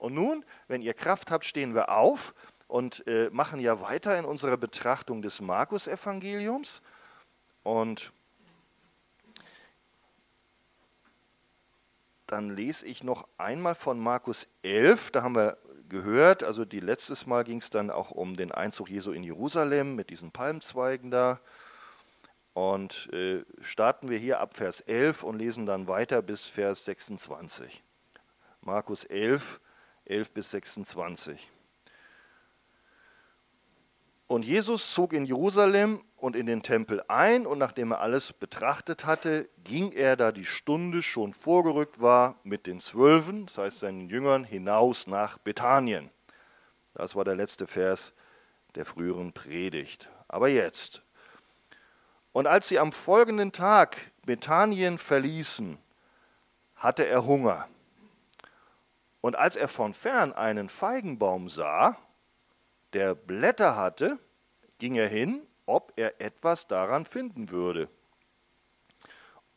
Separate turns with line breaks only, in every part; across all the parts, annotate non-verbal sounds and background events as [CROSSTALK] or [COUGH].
Und nun, wenn ihr Kraft habt, stehen wir auf und äh, machen ja weiter in unserer Betrachtung des Markus-Evangeliums. Und dann lese ich noch einmal von Markus 11, da haben wir gehört, also die letztes Mal ging es dann auch um den Einzug Jesu in Jerusalem mit diesen Palmzweigen da. Und äh, starten wir hier ab Vers 11 und lesen dann weiter bis Vers 26. Markus 11, 11 bis 26. Und Jesus zog in Jerusalem und in den Tempel ein, und nachdem er alles betrachtet hatte, ging er, da die Stunde schon vorgerückt war, mit den Zwölfen, das heißt seinen Jüngern, hinaus nach Bethanien. Das war der letzte Vers der früheren Predigt. Aber jetzt. Und als sie am folgenden Tag Bethanien verließen, hatte er Hunger. Und als er von fern einen Feigenbaum sah, der Blätter hatte, ging er hin, ob er etwas daran finden würde.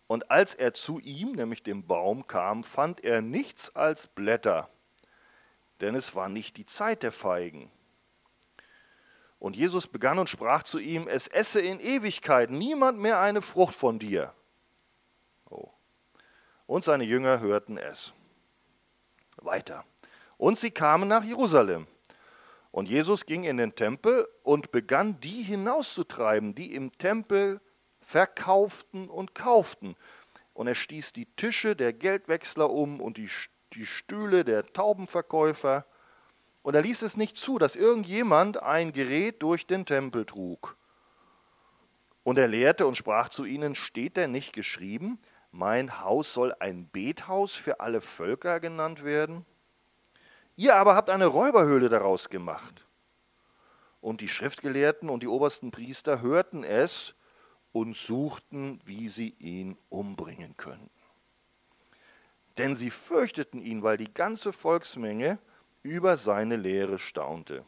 Und als er zu ihm, nämlich dem Baum, kam, fand er nichts als Blätter, denn es war nicht die Zeit der Feigen. Und Jesus begann und sprach zu ihm, es esse in Ewigkeit niemand mehr eine Frucht von dir. Oh. Und seine Jünger hörten es. Weiter. Und sie kamen nach Jerusalem. Und Jesus ging in den Tempel und begann die hinauszutreiben, die im Tempel verkauften und kauften. Und er stieß die Tische der Geldwechsler um und die, die Stühle der Taubenverkäufer. Und er ließ es nicht zu, dass irgendjemand ein Gerät durch den Tempel trug. Und er lehrte und sprach zu ihnen, steht denn nicht geschrieben, mein Haus soll ein Bethaus für alle Völker genannt werden? Ihr aber habt eine Räuberhöhle daraus gemacht. Und die Schriftgelehrten und die obersten Priester hörten es und suchten, wie sie ihn umbringen könnten. Denn sie fürchteten ihn, weil die ganze Volksmenge über seine Lehre staunte.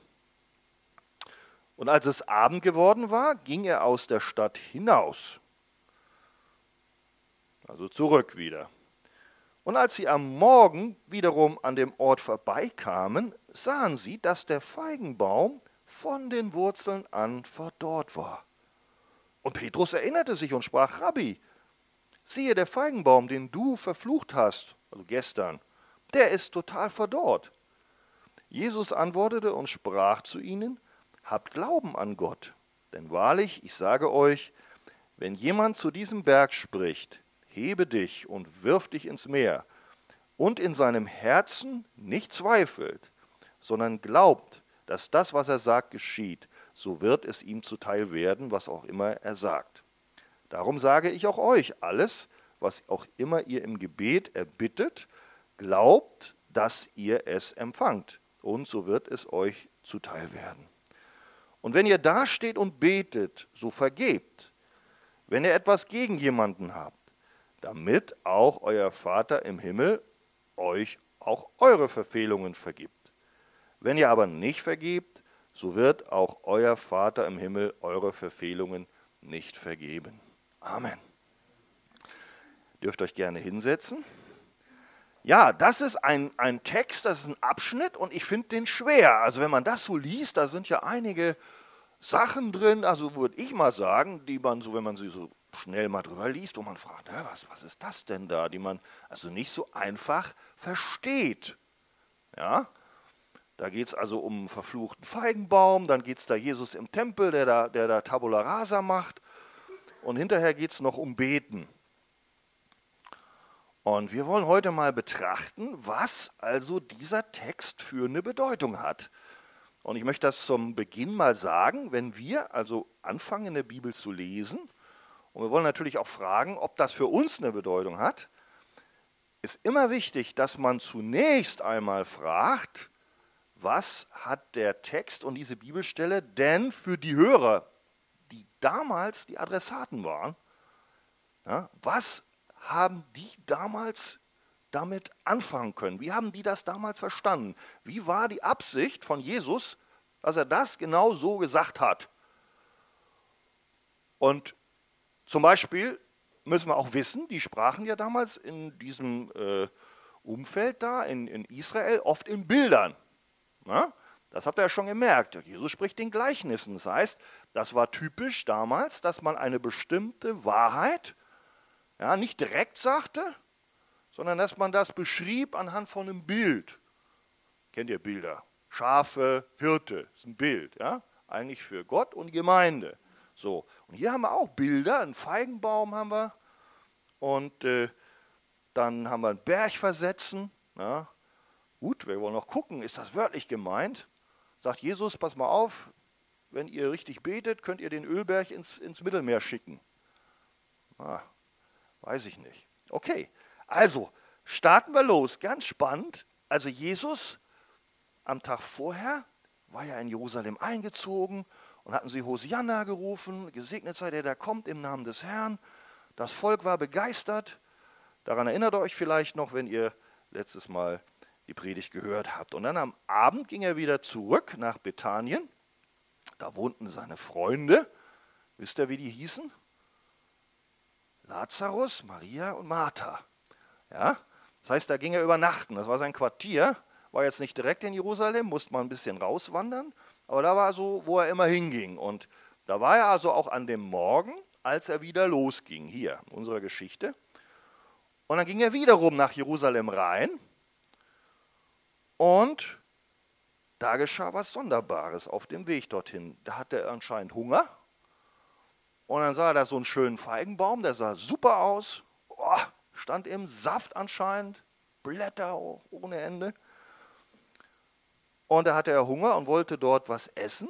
Und als es Abend geworden war, ging er aus der Stadt hinaus. Also zurück wieder. Und als sie am Morgen wiederum an dem Ort vorbeikamen, sahen sie, dass der Feigenbaum von den Wurzeln an verdorrt war. Und Petrus erinnerte sich und sprach, Rabbi, siehe, der Feigenbaum, den du verflucht hast, also gestern, der ist total verdorrt. Jesus antwortete und sprach zu ihnen, habt Glauben an Gott, denn wahrlich, ich sage euch, wenn jemand zu diesem Berg spricht, hebe dich und wirf dich ins Meer, und in seinem Herzen nicht zweifelt, sondern glaubt, dass das, was er sagt, geschieht, so wird es ihm zuteil werden, was auch immer er sagt. Darum sage ich auch euch, alles, was auch immer ihr im Gebet erbittet, glaubt, dass ihr es empfangt, und so wird es euch zuteil werden. Und wenn ihr dasteht und betet, so vergebt, wenn ihr etwas gegen jemanden habt, damit auch euer Vater im Himmel euch auch eure Verfehlungen vergibt. Wenn ihr aber nicht vergebt, so wird auch euer Vater im Himmel eure Verfehlungen nicht vergeben. Amen. Dürft euch gerne hinsetzen. Ja, das ist ein, ein Text, das ist ein Abschnitt und ich finde den schwer. Also wenn man das so liest, da sind ja einige Sachen drin, also würde ich mal sagen, die man so, wenn man sie so schnell mal drüber liest, wo man fragt, ja, was, was ist das denn da, die man also nicht so einfach versteht. Ja, da geht es also um einen verfluchten Feigenbaum, dann geht es da Jesus im Tempel, der da, der da Tabula Rasa macht und hinterher geht es noch um Beten. Und wir wollen heute mal betrachten, was also dieser Text für eine Bedeutung hat. Und ich möchte das zum Beginn mal sagen, wenn wir also anfangen in der Bibel zu lesen, und wir wollen natürlich auch fragen, ob das für uns eine Bedeutung hat, ist immer wichtig, dass man zunächst einmal fragt, was hat der Text und diese Bibelstelle denn für die Hörer, die damals die Adressaten waren, ja, was haben die damals damit anfangen können? Wie haben die das damals verstanden? Wie war die Absicht von Jesus, dass er das genau so gesagt hat? Und zum Beispiel müssen wir auch wissen, die sprachen ja damals in diesem äh, Umfeld da in, in Israel oft in Bildern. Na? Das habt ihr ja schon gemerkt. Jesus spricht in Gleichnissen. Das heißt, das war typisch damals, dass man eine bestimmte Wahrheit ja, nicht direkt sagte, sondern dass man das beschrieb anhand von einem Bild. Kennt ihr Bilder? Schafe, Hirte, ist ein Bild, ja? Eigentlich für Gott und Gemeinde. So, und hier haben wir auch Bilder, einen Feigenbaum haben wir und äh, dann haben wir einen Berg versetzen. Ja? Gut, wir wollen noch gucken, ist das wörtlich gemeint? Sagt Jesus, pass mal auf, wenn ihr richtig betet, könnt ihr den Ölberg ins, ins Mittelmeer schicken. Ah, weiß ich nicht. Okay, also starten wir los. Ganz spannend. Also Jesus am Tag vorher war ja in Jerusalem eingezogen und hatten sie Hosianna gerufen, gesegnet sei der, der kommt im Namen des Herrn. Das Volk war begeistert. Daran erinnert ihr euch vielleicht noch, wenn ihr letztes Mal die Predigt gehört habt. Und dann am Abend ging er wieder zurück nach Bethanien. Da wohnten seine Freunde. Wisst ihr, wie die hießen? Lazarus, Maria und Martha. Ja? Das heißt, da ging er übernachten. Das war sein Quartier. War jetzt nicht direkt in Jerusalem, musste man ein bisschen rauswandern. Aber da war so, wo er immer hinging. Und da war er also auch an dem Morgen, als er wieder losging, hier in unserer Geschichte. Und dann ging er wiederum nach Jerusalem rein und da geschah was Sonderbares auf dem Weg dorthin. Da hatte er anscheinend Hunger. Und dann sah er da so einen schönen Feigenbaum, der sah super aus. Oh, stand im Saft anscheinend, Blätter ohne Ende. Und da hatte er Hunger und wollte dort was essen.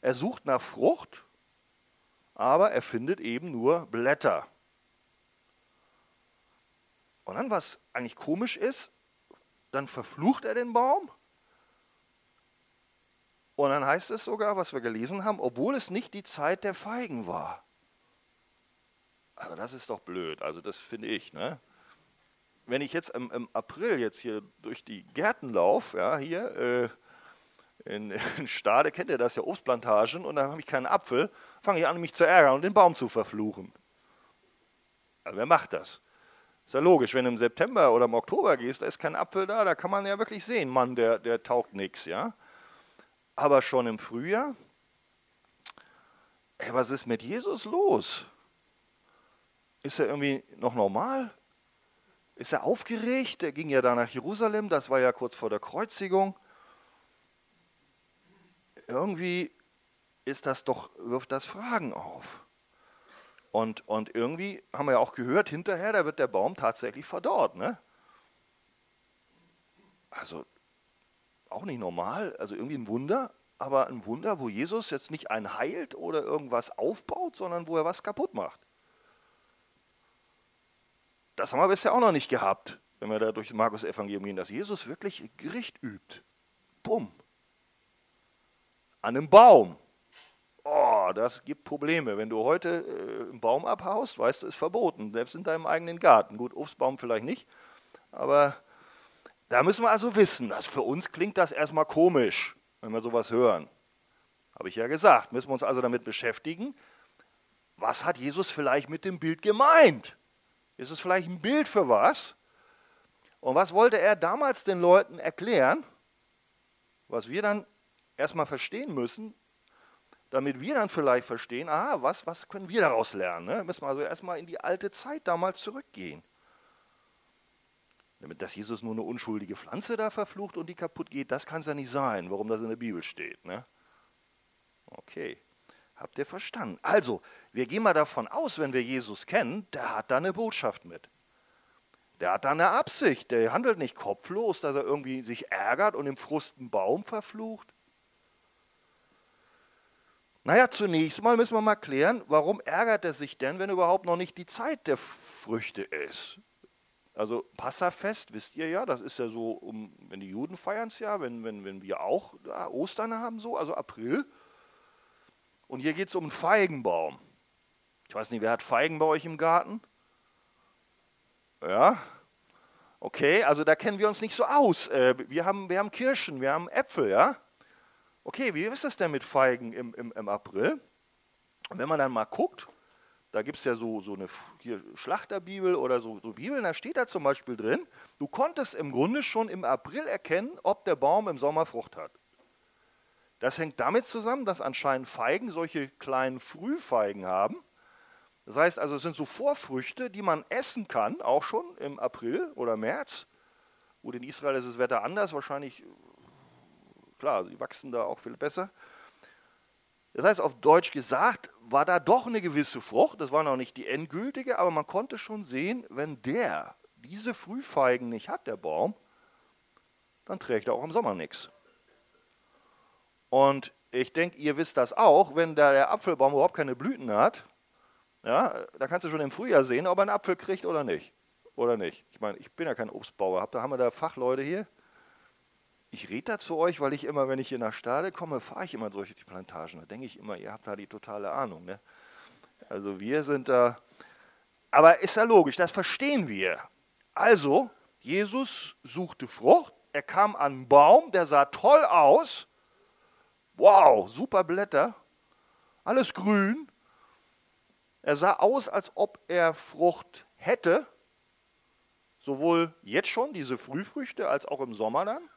Er sucht nach Frucht, aber er findet eben nur Blätter. Und dann, was eigentlich komisch ist, dann verflucht er den Baum. Und dann heißt es sogar, was wir gelesen haben, obwohl es nicht die Zeit der Feigen war. Also das ist doch blöd, also das finde ich. Ne? Wenn ich jetzt im, im, April jetzt hier durch die Gärten laufe, ja, hier äh, in, [LAUGHS] in Stade, kennt ihr das ja, Obstplantagen, und dann habe ich keinen Apfel, fange ich an, mich zu ärgern und den Baum zu verfluchen. Also wer macht das? Ist ja logisch, wenn du im September oder im Oktober gehst, da ist kein Apfel da, da kann man ja wirklich sehen, Mann, der, der taugt nichts, ja. Aber schon im Frühjahr, ey, was ist mit Jesus los? Ist er irgendwie noch normal? Ist er aufgeregt? Er ging ja da nach Jerusalem, das war ja kurz vor der Kreuzigung. Irgendwie ist das doch, wirft das Fragen auf. Und, und irgendwie haben wir ja auch gehört, hinterher, da wird der Baum tatsächlich verdorrt. Ne? Also auch nicht normal, also irgendwie ein Wunder, aber ein Wunder, wo Jesus jetzt nicht einen heilt oder irgendwas aufbaut, sondern wo er was kaputt macht. Das haben wir bisher auch noch nicht gehabt, wenn wir da durch das Markus-Evangelium gehen, dass Jesus wirklich Gericht übt. Bumm. An einem Baum. Oh, das gibt Probleme. Wenn du heute äh, einen Baum abhaust, weißt du, ist verboten, selbst in deinem eigenen Garten. Gut, Obstbaum vielleicht nicht, aber da müssen wir also wissen, dass für uns klingt das erstmal komisch, wenn wir sowas hören. Habe ich ja gesagt, müssen wir uns also damit beschäftigen, was hat Jesus vielleicht mit dem Bild gemeint? Ist es vielleicht ein Bild für was? Und was wollte er damals den Leuten erklären, was wir dann erstmal verstehen müssen, damit wir dann vielleicht verstehen, aha, was, was können wir daraus lernen? Ne? Müssen wir also erstmal in die alte Zeit damals zurückgehen. Damit, dass Jesus nur eine unschuldige Pflanze da verflucht und die kaputt geht, das kann es ja nicht sein, warum das in der Bibel steht. Ne? Okay, habt ihr verstanden? Also, wir gehen mal davon aus, wenn wir Jesus kennen, der hat da eine Botschaft mit. Der hat da eine Absicht, der handelt nicht kopflos, dass er irgendwie sich ärgert und im Frust einen Baum verflucht. Naja, zunächst mal müssen wir mal klären, warum ärgert er sich denn, wenn überhaupt noch nicht die Zeit der Früchte ist? Also Passafest, wisst ihr ja, das ist ja so, um, wenn die Juden feiern es ja, wenn, wenn, wenn wir auch Ostern haben, so, also April. Und hier geht es um einen Feigenbaum. Ich weiß nicht, wer hat Feigen bei euch im Garten? Ja? Okay, also da kennen wir uns nicht so aus. Äh, wir, haben, wir haben Kirschen, wir haben Äpfel, ja? Okay, wie ist das denn mit Feigen im, im, im April? Und wenn man dann mal guckt, Da gibt es ja so, so eine Schlachterbibel oder so, so Bibeln, da steht da zum Beispiel drin, du konntest im Grunde schon im April erkennen, ob der Baum im Sommer Frucht hat. Das hängt damit zusammen, dass anscheinend Feigen solche kleinen Frühfeigen haben. Das heißt also, es sind so Vorfrüchte, die man essen kann, auch schon im April oder März. Gut, in Israel ist das Wetter anders, wahrscheinlich, klar, sie wachsen da auch viel besser. Das heißt, auf Deutsch gesagt, war da doch eine gewisse Frucht. Das war noch nicht die endgültige, aber man konnte schon sehen, wenn der diese Frühfeigen nicht hat, der Baum, dann trägt er auch im Sommer nichts. Und ich denke, ihr wisst das auch, wenn da der Apfelbaum überhaupt keine Blüten hat, ja, da kannst du schon im Frühjahr sehen, ob er einen Apfel kriegt oder nicht. Oder nicht. Ich meine, ich bin ja kein Obstbauer. Da haben wir da Fachleute hier. Ich rede da zu euch, weil ich immer, wenn ich hier nach Stade komme, fahre ich immer durch die Plantagen. Da denke ich immer, ihr habt da die totale Ahnung. Ne? Also wir sind da. Aber ist ja logisch, das verstehen wir. Also, Jesus suchte Frucht. Er kam an einen Baum, der sah toll aus Wow, super Blätter, alles grün. Er sah aus, als ob er Frucht hätte, sowohl jetzt schon diese Frühfrüchte als auch im Sommer dann.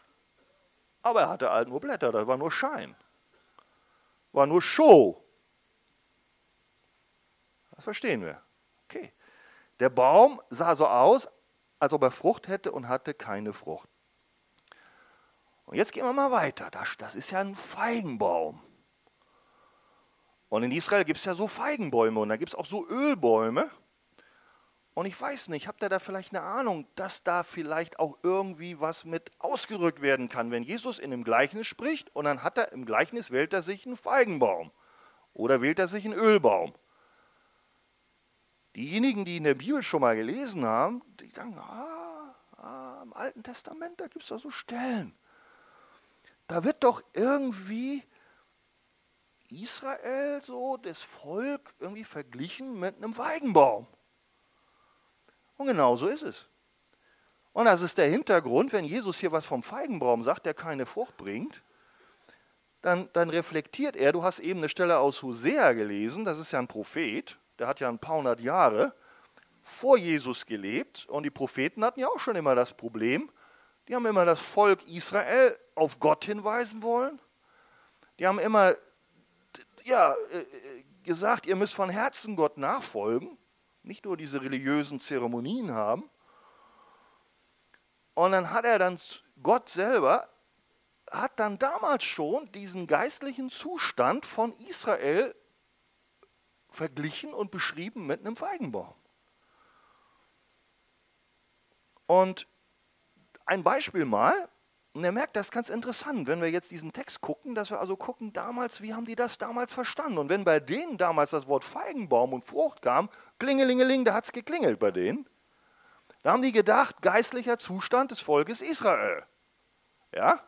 Aber er hatte halt nur Blätter, das war nur Schein. War nur Show. Das verstehen wir. Okay. Der Baum sah so aus, als ob er Frucht hätte und hatte keine Frucht. Und jetzt gehen wir mal weiter. Das, das ist ja ein Feigenbaum. Und in Israel gibt es ja so Feigenbäume und da gibt es auch so Ölbäume. Und ich weiß nicht, habt ihr da vielleicht eine Ahnung, dass da vielleicht auch irgendwie was mit ausgerückt werden kann, wenn Jesus in dem Gleichnis spricht und dann hat er im Gleichnis wählt er sich einen Feigenbaum oder wählt er sich einen Ölbaum. Diejenigen, die in der Bibel schon mal gelesen haben, die sagen, ah, ah im Alten Testament, da gibt es da so Stellen. Da wird doch irgendwie Israel, so das Volk, irgendwie verglichen mit einem Weigenbaum. Und genau so ist es. Und das ist der Hintergrund, wenn Jesus hier was vom Feigenbaum sagt, der keine Frucht bringt, dann, dann reflektiert er, du hast eben eine Stelle aus Hosea gelesen, das ist ja ein Prophet, der hat ja ein paar hundert Jahre vor Jesus gelebt und die Propheten hatten ja auch schon immer das Problem, die haben immer das Volk Israel auf Gott hinweisen wollen. Die haben immer ja, äh, gesagt, ihr müsst von Herzen Gott nachfolgen, nicht nur diese religiösen Zeremonien haben. Und dann hat er dann, Gott selber hat dann damals schon diesen geistlichen Zustand von Israel verglichen und beschrieben mit einem Feigenbaum. Und ein Beispiel mal, und er merkt, das ist ganz interessant, wenn wir jetzt diesen Text gucken, dass wir also gucken, damals, wie haben die das damals verstanden? Und wenn bei denen damals das Wort Feigenbaum und Frucht kam, klingelingeling, da hat es geklingelt bei denen, da haben die gedacht, geistlicher Zustand des Volkes Israel. Ja?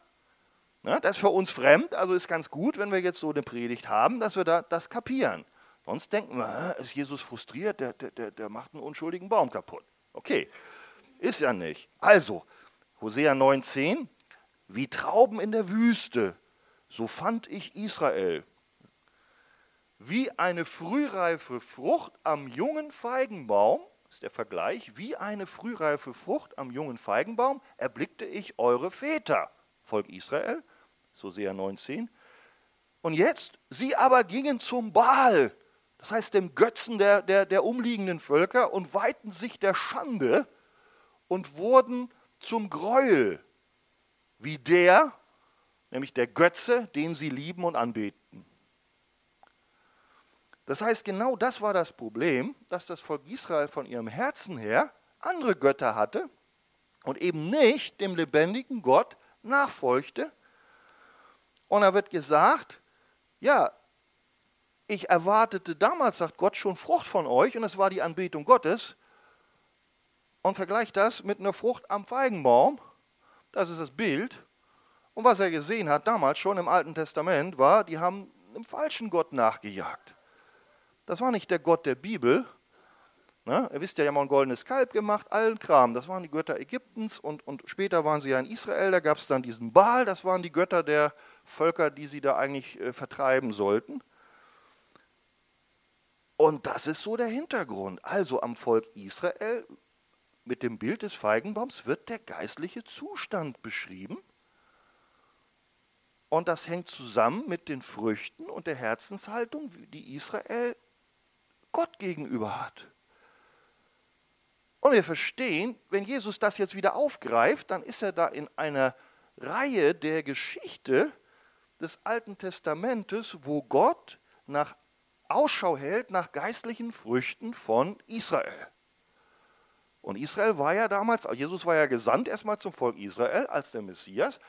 ja? Das ist für uns fremd, also ist ganz gut, wenn wir jetzt so eine Predigt haben, dass wir da, das kapieren. Sonst denken wir, ist Jesus frustriert, der, der, der macht einen unschuldigen Baum kaputt. Okay, ist ja nicht. Also, Hosea 9,10, wie Trauben in der Wüste, so fand ich Israel. Wie eine frühreife Frucht am jungen Feigenbaum, ist der Vergleich, wie eine frühreife Frucht am jungen Feigenbaum erblickte ich eure Väter, Volk Israel, Hosea 19. Und jetzt, sie aber gingen zum Baal, das heißt dem Götzen der, der, der umliegenden Völker, und weihten sich der Schande und wurden zum Gräuel, wie der, nämlich der Götze, den sie lieben und anbeten. Das heißt, genau das war das Problem, dass das Volk Israel von ihrem Herzen her andere Götter hatte und eben nicht dem lebendigen Gott nachfolgte. Und da wird gesagt, ja, ich erwartete damals, sagt Gott, schon Frucht von euch und es war die Anbetung Gottes und vergleicht das mit einer Frucht am Feigenbaum. Das ist das Bild. Und was er gesehen hat damals schon im Alten Testament war, die haben einem falschen Gott nachgejagt. Das war nicht der Gott der Bibel. Ne? Ihr wisst ja, die haben ein goldenes Kalb gemacht, allen Kram. Das waren die Götter Ägyptens und, und später waren sie ja in Israel. Da gab es dann diesen Baal, das waren die Götter der Völker, die sie da eigentlich äh, vertreiben sollten. Und das ist so der Hintergrund. Also am Volk Israel mit dem Bild des Feigenbaums wird der geistliche Zustand beschrieben. Und das hängt zusammen mit den Früchten und der Herzenshaltung, die Israel Gott gegenüber hat. Und wir verstehen, wenn Jesus das jetzt wieder aufgreift, dann ist er da in einer Reihe der Geschichte des Alten Testamentes, wo Gott nach Ausschau hält nach geistlichen Früchten von Israel. Und Israel war ja damals, Jesus war ja gesandt erstmal zum Volk Israel als der Messias.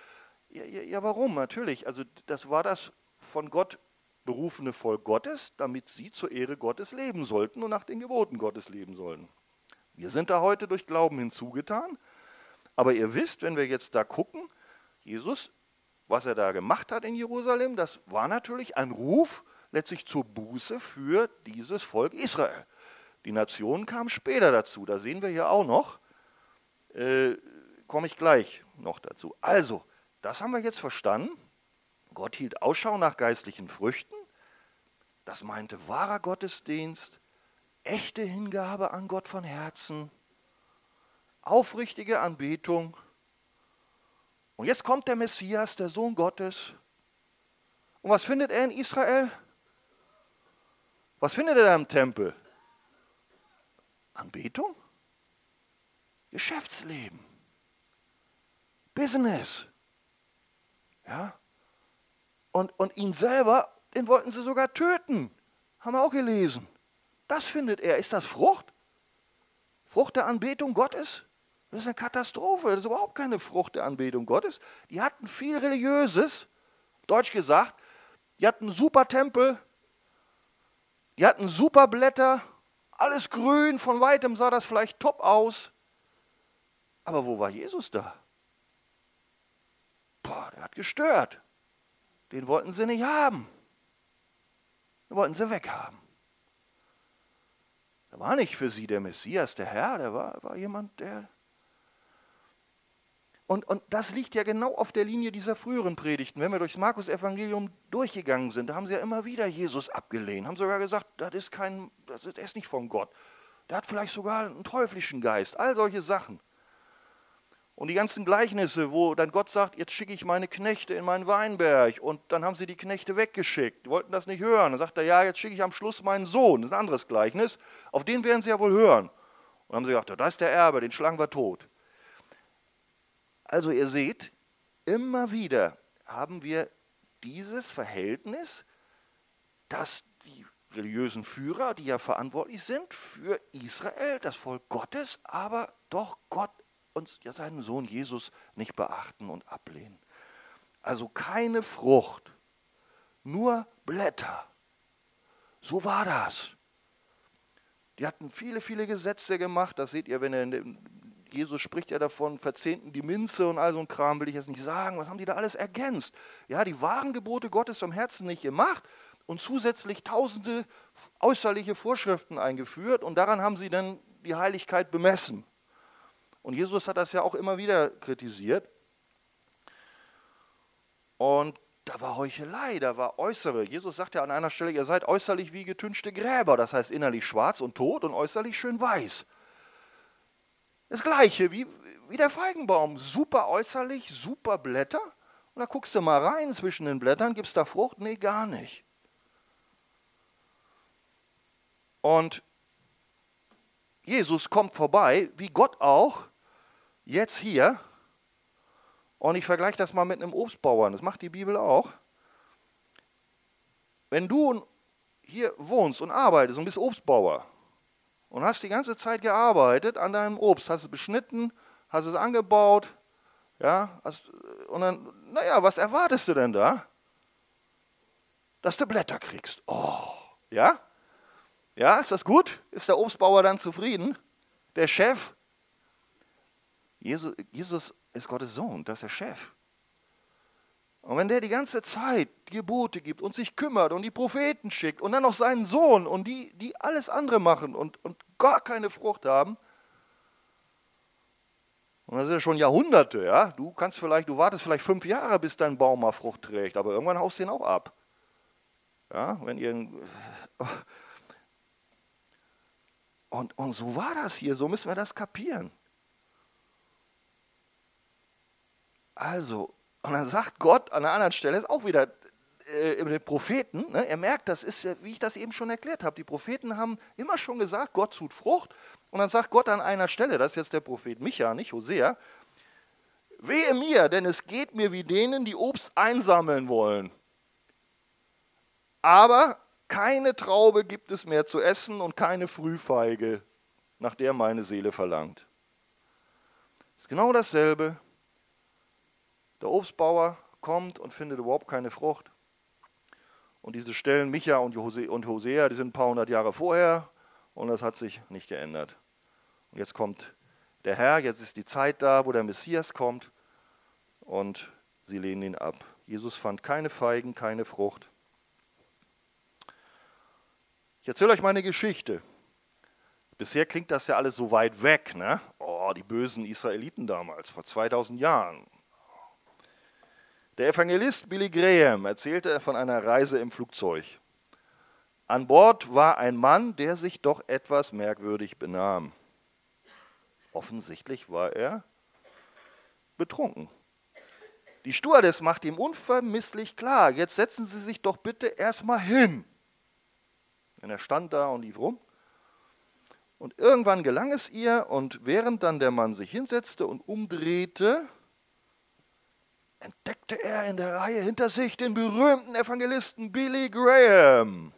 Ja, ja, ja, warum? Natürlich, also das war das von Gott berufene Volk Gottes, damit sie zur Ehre Gottes leben sollten und nach den Geboten Gottes leben sollen. Wir sind da heute durch Glauben hinzugetan. Aber ihr wisst, wenn wir jetzt da gucken, Jesus, was er da gemacht hat in Jerusalem, das war natürlich ein Ruf letztlich zur Buße für dieses Volk Israel. Die Nationen kamen später dazu, da sehen wir hier auch noch, äh, komme ich gleich noch dazu. Also, das haben wir jetzt verstanden. Gott hielt Ausschau nach geistlichen Früchten. Das meinte wahrer Gottesdienst, echte Hingabe an Gott von Herzen, aufrichtige Anbetung. Und jetzt kommt der Messias, der Sohn Gottes. Und was findet er in Israel? Was findet er da im Tempel? Anbetung? Geschäftsleben. Business. Ja? Und, und ihn selber, den wollten sie sogar töten. Haben wir auch gelesen. Das findet er. Ist das Frucht? Frucht der Anbetung Gottes? Das ist eine Katastrophe. Das ist überhaupt keine Frucht der Anbetung Gottes. Die hatten viel Religiöses, deutsch gesagt. Die hatten super Tempel. Die hatten super Blätter. Alles grün. Von weitem sah das vielleicht top aus. Aber wo war Jesus da? Boah, der hat gestört. Den wollten sie nicht haben. Den wollten sie weghaben. Er war nicht für sie der Messias, der Herr, der war, war jemand, der. Und, und das liegt ja genau auf der Linie dieser früheren Predigten. Wenn wir durchs Markus-Evangelium durchgegangen sind, da haben sie ja immer wieder Jesus abgelehnt, haben sogar gesagt, das ist kein, das ist, nicht von Gott. Der hat vielleicht sogar einen teuflischen Geist, all solche Sachen. Und die ganzen Gleichnisse, wo dann Gott sagt, jetzt schicke ich meine Knechte in meinen Weinberg. Und dann haben sie die Knechte weggeschickt. Die wollten das nicht hören. Dann sagt er, ja, jetzt schicke ich am Schluss meinen Sohn. Das ist ein anderes Gleichnis. Auf den werden sie ja wohl hören. Und dann haben sie gesagt, da ist der Erbe, den schlagen wir tot. Also ihr seht, immer wieder haben wir dieses Verhältnis, dass die religiösen Führer, die ja verantwortlich sind für Israel, das Volk Gottes, aber doch Gott und seinen Sohn Jesus nicht beachten und ablehnen. Also keine Frucht, nur Blätter. So war das. Die hatten viele, viele Gesetze gemacht. Das seht ihr, wenn er, Jesus spricht ja davon, verzehnten die Minze und all so ein Kram, will ich jetzt nicht sagen. Was haben die da alles ergänzt? Ja, die wahren Gebote Gottes vom Herzen nicht gemacht und zusätzlich tausende äußerliche Vorschriften eingeführt und daran haben sie dann die Heiligkeit bemessen. Und Jesus hat das ja auch immer wieder kritisiert. Und da war Heuchelei, da war äußere. Jesus sagt ja an einer Stelle, ihr seid äußerlich wie getünchte Gräber, das heißt innerlich schwarz und tot und äußerlich schön weiß. Das gleiche wie, wie der Feigenbaum, super äußerlich, super Blätter. Und da guckst du mal rein zwischen den Blättern, gibt es da Frucht? Nee, gar nicht. Und Jesus kommt vorbei, wie Gott auch, jetzt hier, und ich vergleiche das mal mit einem Obstbauern, das macht die Bibel auch. Wenn du hier wohnst und arbeitest und bist Obstbauer und hast die ganze Zeit gearbeitet an deinem Obst, hast es beschnitten, hast es angebaut, ja, hast, und dann, naja, was erwartest du denn da? Dass du Blätter kriegst. Oh, ja? Ja, ist das gut? Ist der Obstbauer dann zufrieden? Der Chef? Jesus, Jesus ist Gottes Sohn, das ist der Chef. Und wenn der die ganze Zeit Gebote gibt und sich kümmert und die Propheten schickt und dann noch seinen Sohn und die, die alles andere machen und, und gar keine Frucht haben, und das sind ja schon Jahrhunderte, ja. Du kannst vielleicht, du wartest vielleicht fünf Jahre, bis dein Baum mal Frucht trägt, aber irgendwann haust du ihn auch ab. Ja, wenn ihr. Und, und so war das hier, so müssen wir das kapieren. Also, und dann sagt Gott an einer anderen Stelle, ist auch wieder äh, über den Propheten, ne, er merkt, das ist, wie ich das eben schon erklärt habe, die Propheten haben immer schon gesagt, Gott tut Frucht. Und dann sagt Gott an einer Stelle, das ist jetzt der Prophet Micha, nicht Hosea, wehe mir, denn es geht mir wie denen, die Obst einsammeln wollen. Aber keine Traube gibt es mehr zu essen und keine Frühfeige, nach der meine Seele verlangt. Das ist genau dasselbe. Der Obstbauer kommt und findet überhaupt keine Frucht. Und diese Stellen Micha und Hosea, die sind ein paar hundert Jahre vorher und das hat sich nicht geändert. Und jetzt kommt der Herr, jetzt ist die Zeit da, wo der Messias kommt und sie lehnen ihn ab. Jesus fand keine Feigen, keine Frucht. Ich erzähle euch meine Geschichte. Bisher klingt das ja alles so weit weg, ne? Oh, die bösen Israeliten damals, vor 2000 Jahren. Der Evangelist Billy Graham erzählte von einer Reise im Flugzeug. An Bord war ein Mann, der sich doch etwas merkwürdig benahm. Offensichtlich war er betrunken. Die Stewardess macht ihm unvermisslich klar, jetzt setzen Sie sich doch bitte erstmal hin. Und er stand da und lief rum. Und irgendwann gelang es ihr, und während dann der Mann sich hinsetzte und umdrehte, entdeckte er in der Reihe hinter sich den berühmten Evangelisten Billy Graham.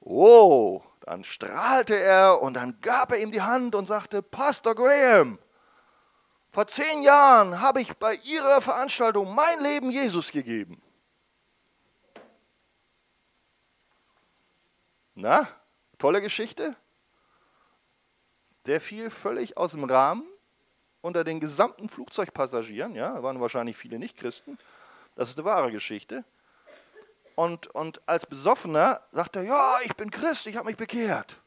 Oh, dann strahlte er und dann gab er ihm die Hand und sagte, Pastor Graham, vor zehn Jahren habe ich bei Ihrer Veranstaltung mein Leben Jesus gegeben. Na, tolle Geschichte? Der fiel völlig aus dem Rahmen unter den gesamten Flugzeugpassagieren, ja, waren wahrscheinlich viele Nicht-Christen. Das ist eine wahre Geschichte. Und, und als Besoffener sagt er, ja, ich bin Christ, ich habe mich bekehrt.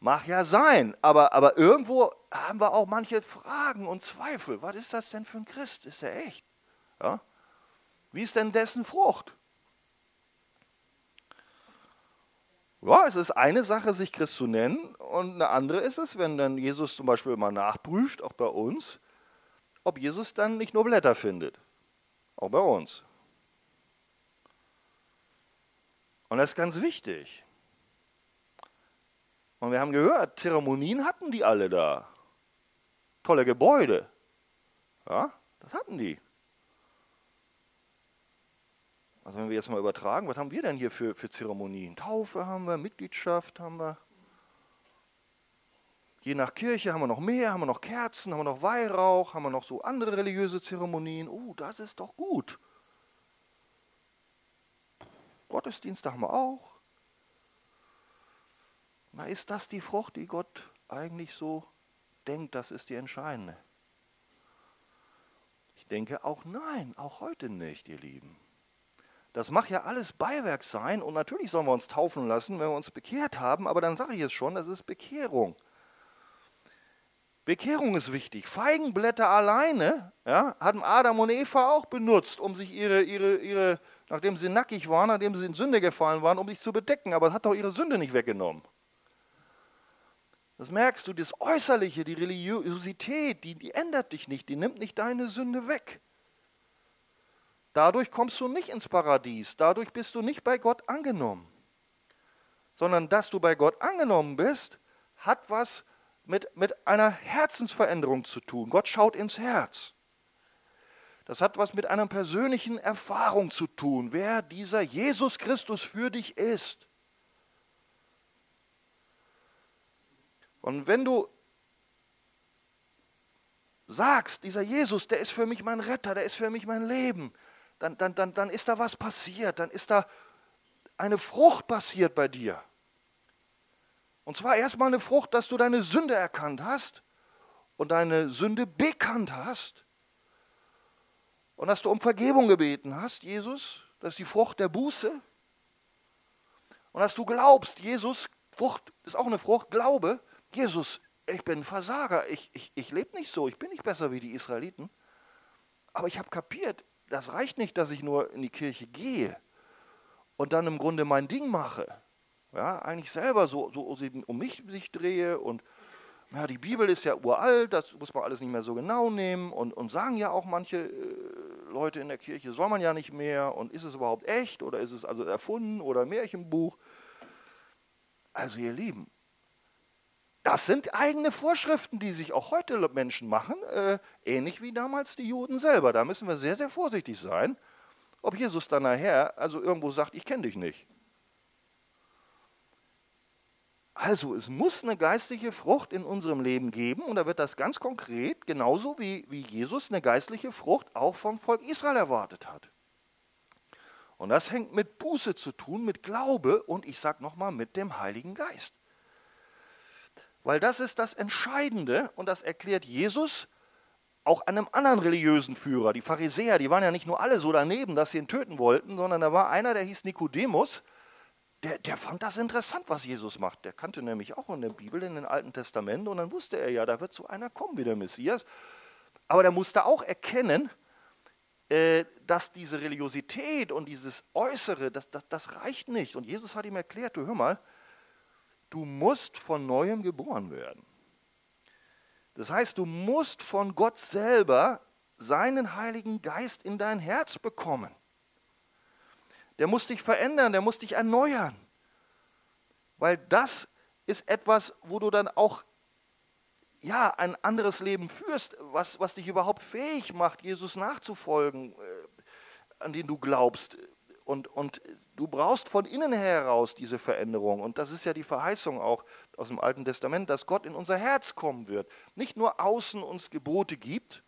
Mag ja sein, aber, aber irgendwo haben wir auch manche Fragen und Zweifel. Was ist das denn für ein Christ? Ist er echt? Ja? Wie ist denn dessen Frucht? Ja, es ist eine Sache, sich Christ zu nennen, und eine andere ist es, wenn dann Jesus zum Beispiel mal nachprüft, auch bei uns, ob Jesus dann nicht nur Blätter findet. Auch bei uns. Und das ist ganz wichtig. Und wir haben gehört, Zeremonien hatten die alle da. Tolle Gebäude. Ja, das hatten die. Also wenn wir jetzt mal übertragen, was haben wir denn hier für, für Zeremonien? Taufe haben wir, Mitgliedschaft haben wir. Je nach Kirche haben wir noch mehr, haben wir noch Kerzen, haben wir noch Weihrauch, haben wir noch so andere religiöse Zeremonien. Uh, das ist doch gut. Gottesdienste haben wir auch. Na, ist das die Frucht, die Gott eigentlich so denkt, das ist die entscheidende? Ich denke auch nein, auch heute nicht, ihr Lieben. Das mag ja alles Beiwerk sein und natürlich sollen wir uns taufen lassen, wenn wir uns bekehrt haben, aber dann sage ich es schon, das ist Bekehrung. Bekehrung ist wichtig. Feigenblätter alleine ja, hatten Adam und Eva auch benutzt, um sich ihre, ihre, ihre, nachdem sie nackig waren, nachdem sie in Sünde gefallen waren, um sich zu bedecken. Aber es hat doch ihre Sünde nicht weggenommen. Das merkst du, das Äußerliche, die Religiosität, die, die ändert dich nicht, die nimmt nicht deine Sünde weg. Dadurch kommst du nicht ins Paradies, dadurch bist du nicht bei Gott angenommen, sondern dass du bei Gott angenommen bist, hat was mit, mit einer Herzensveränderung zu tun. Gott schaut ins Herz. Das hat was mit einer persönlichen Erfahrung zu tun, wer dieser Jesus Christus für dich ist. Und wenn du sagst, dieser Jesus, der ist für mich mein Retter, der ist für mich mein Leben, dann, dann, dann, dann ist da was passiert, dann ist da eine Frucht passiert bei dir. Und zwar erstmal eine Frucht, dass du deine Sünde erkannt hast und deine Sünde bekannt hast. Und dass du um Vergebung gebeten hast, Jesus, das ist die Frucht der Buße. Und dass du glaubst, Jesus, Frucht ist auch eine Frucht, Glaube, Jesus, ich bin ein Versager, ich, ich, ich lebe nicht so, ich bin nicht besser wie die Israeliten. Aber ich habe kapiert, das reicht nicht, dass ich nur in die Kirche gehe und dann im Grunde mein Ding mache. ja, eigentlich selber so, so um mich sich drehe und ja, die Bibel ist ja uralt, das muss man alles nicht mehr so genau nehmen und, und sagen ja auch manche äh, Leute in der Kirche, soll man ja nicht mehr und ist es überhaupt echt oder ist es also erfunden oder Märchenbuch? Also ihr Lieben, das sind eigene Vorschriften, die sich auch heute Menschen machen, äh, ähnlich wie damals die Juden selber. Da müssen wir sehr, sehr vorsichtig sein, ob Jesus dann nachher also irgendwo sagt, ich kenne dich nicht. Also es muss eine geistliche Frucht in unserem Leben geben und da wird das ganz konkret, genauso wie, wie Jesus eine geistliche Frucht auch vom Volk Israel erwartet hat. Und das hängt mit Buße zu tun, mit Glaube und ich sage nochmal mit dem Heiligen Geist. Weil das ist das Entscheidende und das erklärt Jesus auch einem anderen religiösen Führer. Die Pharisäer, die waren ja nicht nur alle so daneben, dass sie ihn töten wollten, sondern da war einer, der hieß Nikodemus der, der fand das interessant, was Jesus macht. Der kannte nämlich auch in der Bibel, in den Alten Testament, und dann wusste er ja, da wird so einer kommen wie der Messias. Aber der musste auch erkennen, äh, dass diese Religiosität und dieses Äußere, das, das, das reicht nicht. Und Jesus hat ihm erklärt, du hör mal, du musst von neuem geboren werden. Das heißt, du musst von Gott selber seinen Heiligen Geist in dein Herz bekommen. Der muss dich verändern, der muss dich erneuern. Weil das ist etwas, wo du dann auch ja, ein anderes Leben führst, was, was dich überhaupt fähig macht, Jesus nachzufolgen, äh, an den du glaubst. Und, und du brauchst von innen heraus diese Veränderung. Und das ist ja die Verheißung auch aus dem Alten Testament, dass Gott in unser Herz kommen wird. Nicht nur außen uns Gebote gibt.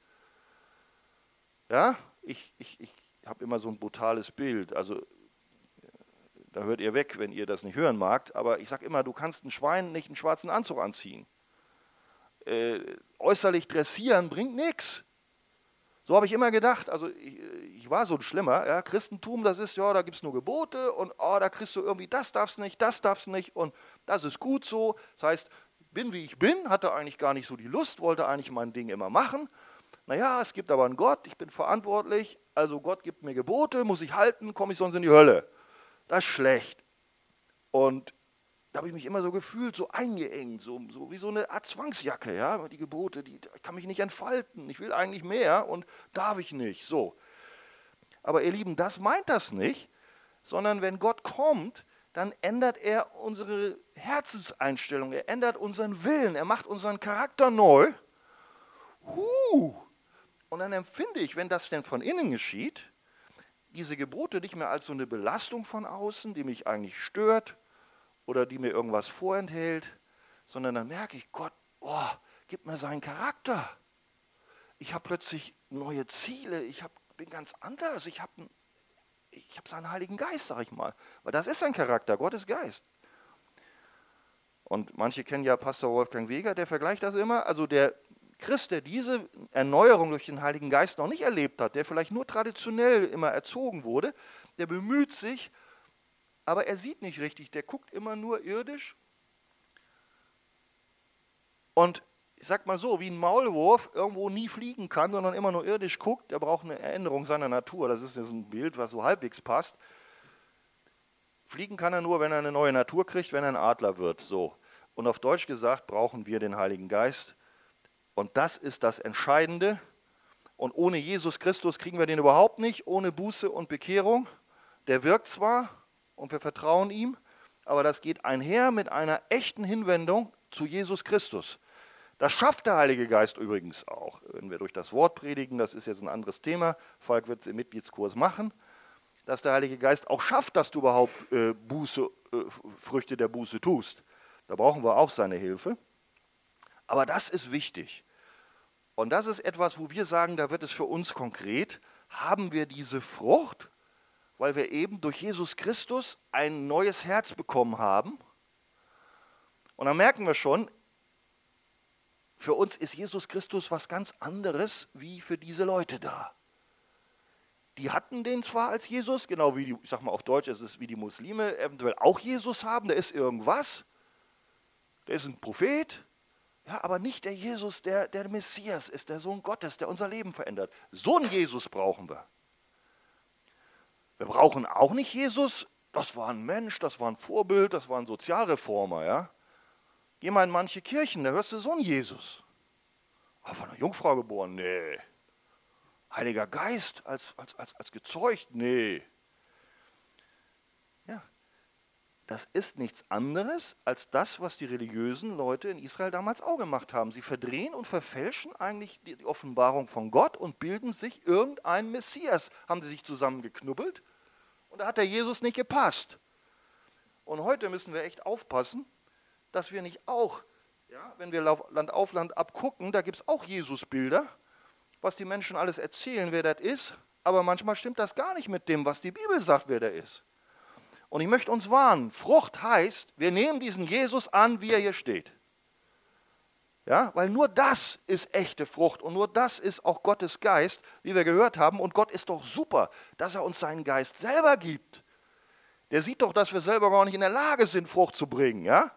Ja, ich, ich, ich habe immer so ein brutales Bild. Also da hört ihr weg, wenn ihr das nicht hören magt. Aber ich sage immer, du kannst ein Schwein nicht einen schwarzen Anzug anziehen. Äh, äußerlich dressieren bringt nichts. So habe ich immer gedacht. Also ich, ich, war so ein Schlimmer. Ja, Christentum, das ist, ja, da gibt es nur Gebote und oh, da kriegst du irgendwie, das darfst nicht, das darfst nicht und das ist gut so. Das heißt, bin wie ich bin, hatte eigentlich gar nicht so die Lust, wollte eigentlich mein Ding immer machen. Naja, es gibt aber einen Gott, ich bin verantwortlich, also Gott gibt mir Gebote, muss ich halten, komme ich sonst in die Hölle das ist schlecht. Und da habe ich mich immer so gefühlt, so eingeengt, so, so wie so eine Art Zwangsjacke, ja, die Gebote, die ich kann mich nicht entfalten, ich will eigentlich mehr und darf ich nicht, so. Aber ihr Lieben, das meint das nicht, sondern wenn Gott kommt, dann ändert er unsere Herzenseinstellung, er ändert unseren Willen, er macht unseren Charakter neu. Huh. Und dann empfinde ich, wenn das denn von innen geschieht, diese Gebote nicht mehr als so eine Belastung von außen, die mich eigentlich stört oder die mir irgendwas vorenthält, sondern dann merke ich, Gott, oh, gib mir seinen Charakter. Ich habe plötzlich neue Ziele, ich hab, bin ganz anders, ich habe ich hab seinen Heiligen Geist, sag ich mal. Weil das ist sein Charakter, Gottes Geist. Und manche kennen ja Pastor Wolfgang Weger, der vergleicht das immer. Also der Christ, der diese Erneuerung durch den Heiligen Geist noch nicht erlebt hat, der vielleicht nur traditionell immer erzogen wurde, der bemüht sich, aber er sieht nicht richtig, der guckt immer nur irdisch. Und ich sag mal so, wie ein Maulwurf irgendwo nie fliegen kann, sondern immer nur irdisch guckt, der braucht eine Erinnerung seiner Natur. Das ist jetzt ein Bild, was so halbwegs passt. Fliegen kann er nur, wenn er eine neue Natur kriegt, wenn er ein Adler wird. So. Und auf Deutsch gesagt brauchen wir den Heiligen Geist, und das ist das Entscheidende. Und ohne Jesus Christus kriegen wir den überhaupt nicht, ohne Buße und Bekehrung. Der wirkt zwar und wir vertrauen ihm, aber das geht einher mit einer echten Hinwendung zu Jesus Christus. Das schafft der Heilige Geist übrigens auch, wenn wir durch das Wort predigen, das ist jetzt ein anderes Thema, Falk wird es im Mitgliedskurs machen, dass der Heilige Geist auch schafft, dass du überhaupt äh, Buße, äh, Früchte der Buße tust. Da brauchen wir auch seine Hilfe. Aber das ist wichtig. Und das ist etwas, wo wir sagen, da wird es für uns konkret. Haben wir diese Frucht, weil wir eben durch Jesus Christus ein neues Herz bekommen haben? Und dann merken wir schon, für uns ist Jesus Christus was ganz anderes wie für diese Leute da. Die hatten den zwar als Jesus, genau wie die, ich sag mal auf Deutsch, es ist wie die Muslime eventuell auch Jesus haben, der ist irgendwas, der ist ein Prophet, ja, aber nicht der Jesus, der der Messias ist, der Sohn Gottes, der unser Leben verändert. So einen Jesus brauchen wir. Wir brauchen auch nicht Jesus, das war ein Mensch, das war ein Vorbild, das war ein Sozialreformer, ja. Geh mal in manche Kirchen, da hörst du so einen Jesus. Aber von einer Jungfrau geboren, nee. Heiliger Geist als, als, als, als gezeugt, nee. Ja, das ist nichts anderes als das, was die religiösen Leute in Israel damals auch gemacht haben. Sie verdrehen und verfälschen eigentlich die Offenbarung von Gott und bilden sich irgendeinen Messias, haben sie sich zusammengeknubbelt. Und da hat der Jesus nicht gepasst. Und heute müssen wir echt aufpassen, dass wir nicht auch, ja, wenn wir Land auf Land abgucken, da gibt es auch Jesusbilder, was die Menschen alles erzählen, wer das ist. Aber manchmal stimmt das gar nicht mit dem, was die Bibel sagt, wer der ist. Und ich möchte uns warnen, Frucht heißt, wir nehmen diesen Jesus an, wie er hier steht. Ja, weil nur das ist echte Frucht und nur das ist auch Gottes Geist, wie wir gehört haben. Und Gott ist doch super, dass er uns seinen Geist selber gibt. Der sieht doch, dass wir selber gar nicht in der Lage sind, Frucht zu bringen. Ja?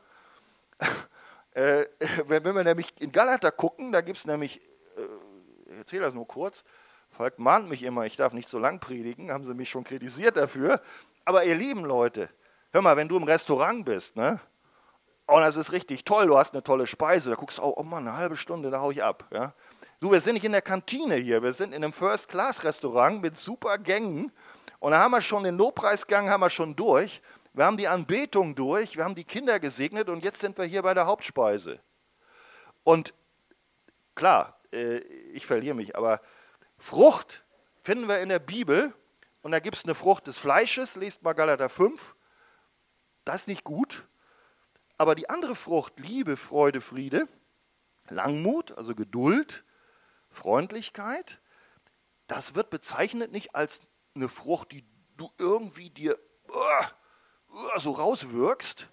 [LAUGHS] äh, [LAUGHS] wenn, wir nämlich in Galater gucken, da gibt es nämlich, äh, ich erzähle das nur kurz, Falk mahnt mich immer, ich darf nicht so lang predigen, haben sie mich schon kritisiert dafür. Aber ihr lieben Leute, hör mal, wenn du im Restaurant bist, ne? Und das ist richtig toll, du hast eine tolle Speise, da guckst du, oh, oh Mann, eine halbe Stunde, da hau ich ab. Ja? Du, wir sind nicht in der Kantine hier, wir sind in einem First-Class-Restaurant mit super Gängen. Und da haben wir schon den Lobpreisgang haben wir schon durch. Wir haben die Anbetung durch, wir haben die Kinder gesegnet und jetzt sind wir hier bei der Hauptspeise. Und klar, äh, ich verliere mich, aber Frucht finden wir in der Bibel und da gibt es eine Frucht des Fleisches, lest mal Galater 5. Das ist nicht gut. Aber die andere Frucht, Liebe, Freude, Friede, Langmut, also Geduld, Freundlichkeit, das wird bezeichnet nicht als eine Frucht, die du irgendwie dir so rauswirkst,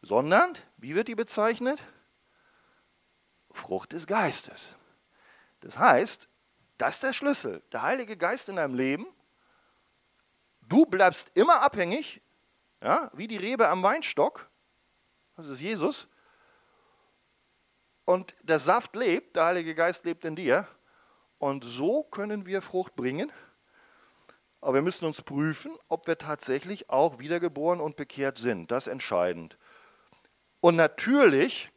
sondern, wie wird die bezeichnet? Frucht des Geistes. Das heißt, das ist der Schlüssel. Der Heilige Geist in deinem Leben Du bleibst immer abhängig, ja, wie die Rebe am Weinstock. Das ist Jesus. Und der Saft lebt, der Heilige Geist lebt in dir. Und so können wir Frucht bringen. Aber wir müssen uns prüfen, ob wir tatsächlich auch wiedergeboren und bekehrt sind. Das ist entscheidend. Und natürlich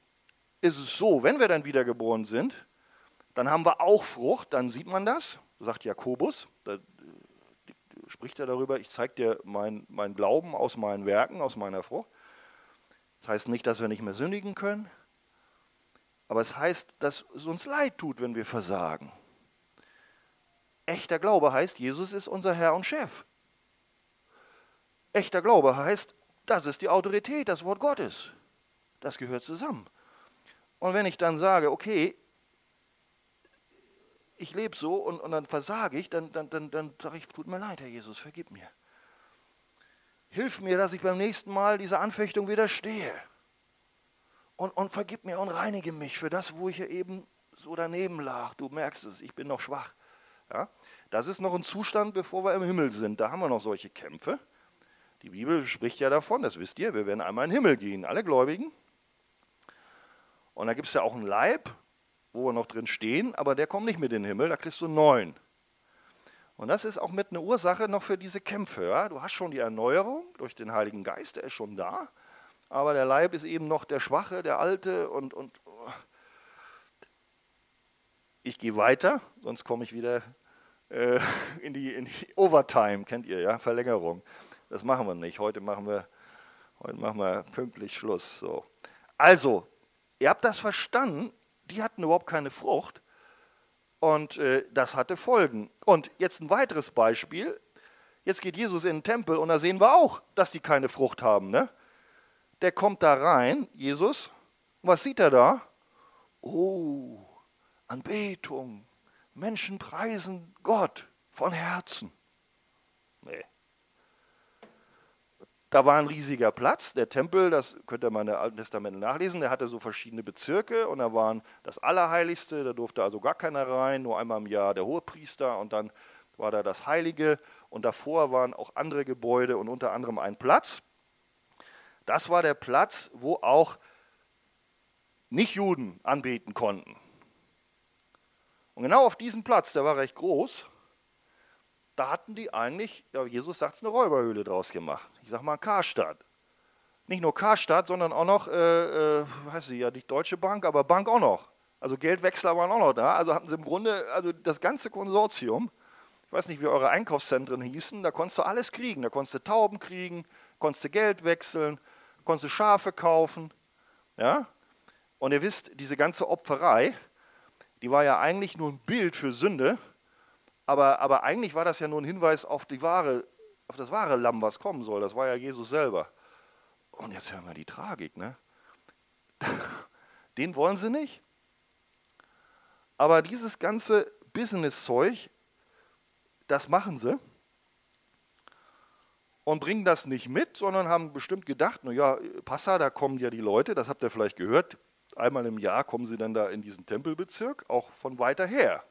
ist es so, wenn wir dann wiedergeboren sind, dann haben wir auch Frucht, dann sieht man das, sagt Jakobus spricht er darüber, ich zeige dir meinen mein Glauben aus meinen Werken, aus meiner Frucht. Das heißt nicht, dass wir nicht mehr sündigen können, aber es heißt, dass es uns leid tut, wenn wir versagen. Echter Glaube heißt, Jesus ist unser Herr und Chef. Echter Glaube heißt, das ist die Autorität, das Wort Gottes. Das gehört zusammen. Und wenn ich dann sage, okay, ich lebe so und, und dann versage ich, dann, dann, dann, dann sage ich, tut mir leid, Herr Jesus, vergib mir. Hilf mir, dass ich beim nächsten Mal dieser Anfechtung widerstehe. Und, und vergib mir und reinige mich für das, wo ich ja eben so daneben lag. Du merkst es, ich bin noch schwach. Ja? Das ist noch ein Zustand, bevor wir im Himmel sind. Da haben wir noch solche Kämpfe. Die Bibel spricht ja davon, das wisst ihr, wir werden einmal in den Himmel gehen, alle Gläubigen. Und da gibt es ja auch einen Leib, wo wir noch drin stehen, aber der kommt nicht mit in den Himmel, da kriegst du neuen. Und das ist auch mit einer Ursache noch für diese Kämpfe. Ja? Du hast schon die Erneuerung durch den Heiligen Geist, der ist schon da, aber der Leib ist eben noch der Schwache, der Alte und, und oh. ich gehe weiter, sonst komme ich wieder äh, [LAUGHS] in, die, in die Overtime, kennt ihr, ja, Verlängerung. Das machen wir nicht. Heute machen wir, heute machen wir pünktlich Schluss. So. Also, ihr habt das verstanden, die hatten überhaupt keine Frucht. Und äh, das hatte Folgen. Und jetzt ein weiteres Beispiel. Jetzt geht Jesus in den Tempel und da sehen wir auch, dass die keine Frucht haben. Ne? Der kommt da rein, Jesus. Was sieht er da? Oh, Anbetung. Menschen preisen Gott von Herzen. Nee. Da war ein riesiger Platz, der Tempel, das könnt ihr mal im Alten Testament nachlesen, der hatte so verschiedene Bezirke und da waren das Allerheiligste, da durfte also gar keiner rein, nur einmal im Jahr der Hohepriester und dann war da das Heilige und davor waren auch andere Gebäude und unter anderem ein Platz. Das war der Platz, wo auch Nichtjuden anbeten konnten. Und genau auf diesem Platz, der war recht groß, da hatten die eigentlich, ja, Jesus sagt es, eine Räuberhöhle draus gemacht. Sag mal Karstadt. Nicht nur Karstadt, sondern auch noch, äh, äh, weiß ich ja, nicht Deutsche Bank, aber Bank auch noch. Also Geldwechsler waren auch noch da. Also hatten sie im Grunde, also das ganze Konsortium, ich weiß nicht, wie eure Einkaufszentren hießen, da konntest du alles kriegen. Da konntest du Tauben kriegen, konntest du Geld wechseln, konntest du Schafe kaufen. Ja? Und ihr wisst, diese ganze Opferei, die war ja eigentlich nur ein Bild für Sünde, aber, aber eigentlich war das ja nur ein Hinweis auf, die wahre, auf das wahre Lamm, was kommen soll. Das war ja Jesus selber. Und jetzt hören wir die Tragik, ne? [LAUGHS] Den wollen sie nicht. Aber dieses ganze Business-Zeug, das machen sie und bringen das nicht mit, sondern haben bestimmt gedacht, naja, Passa, da kommen ja die Leute, das habt ihr vielleicht gehört, einmal im Jahr kommen sie dann da in diesen Tempelbezirk, auch von weiter her.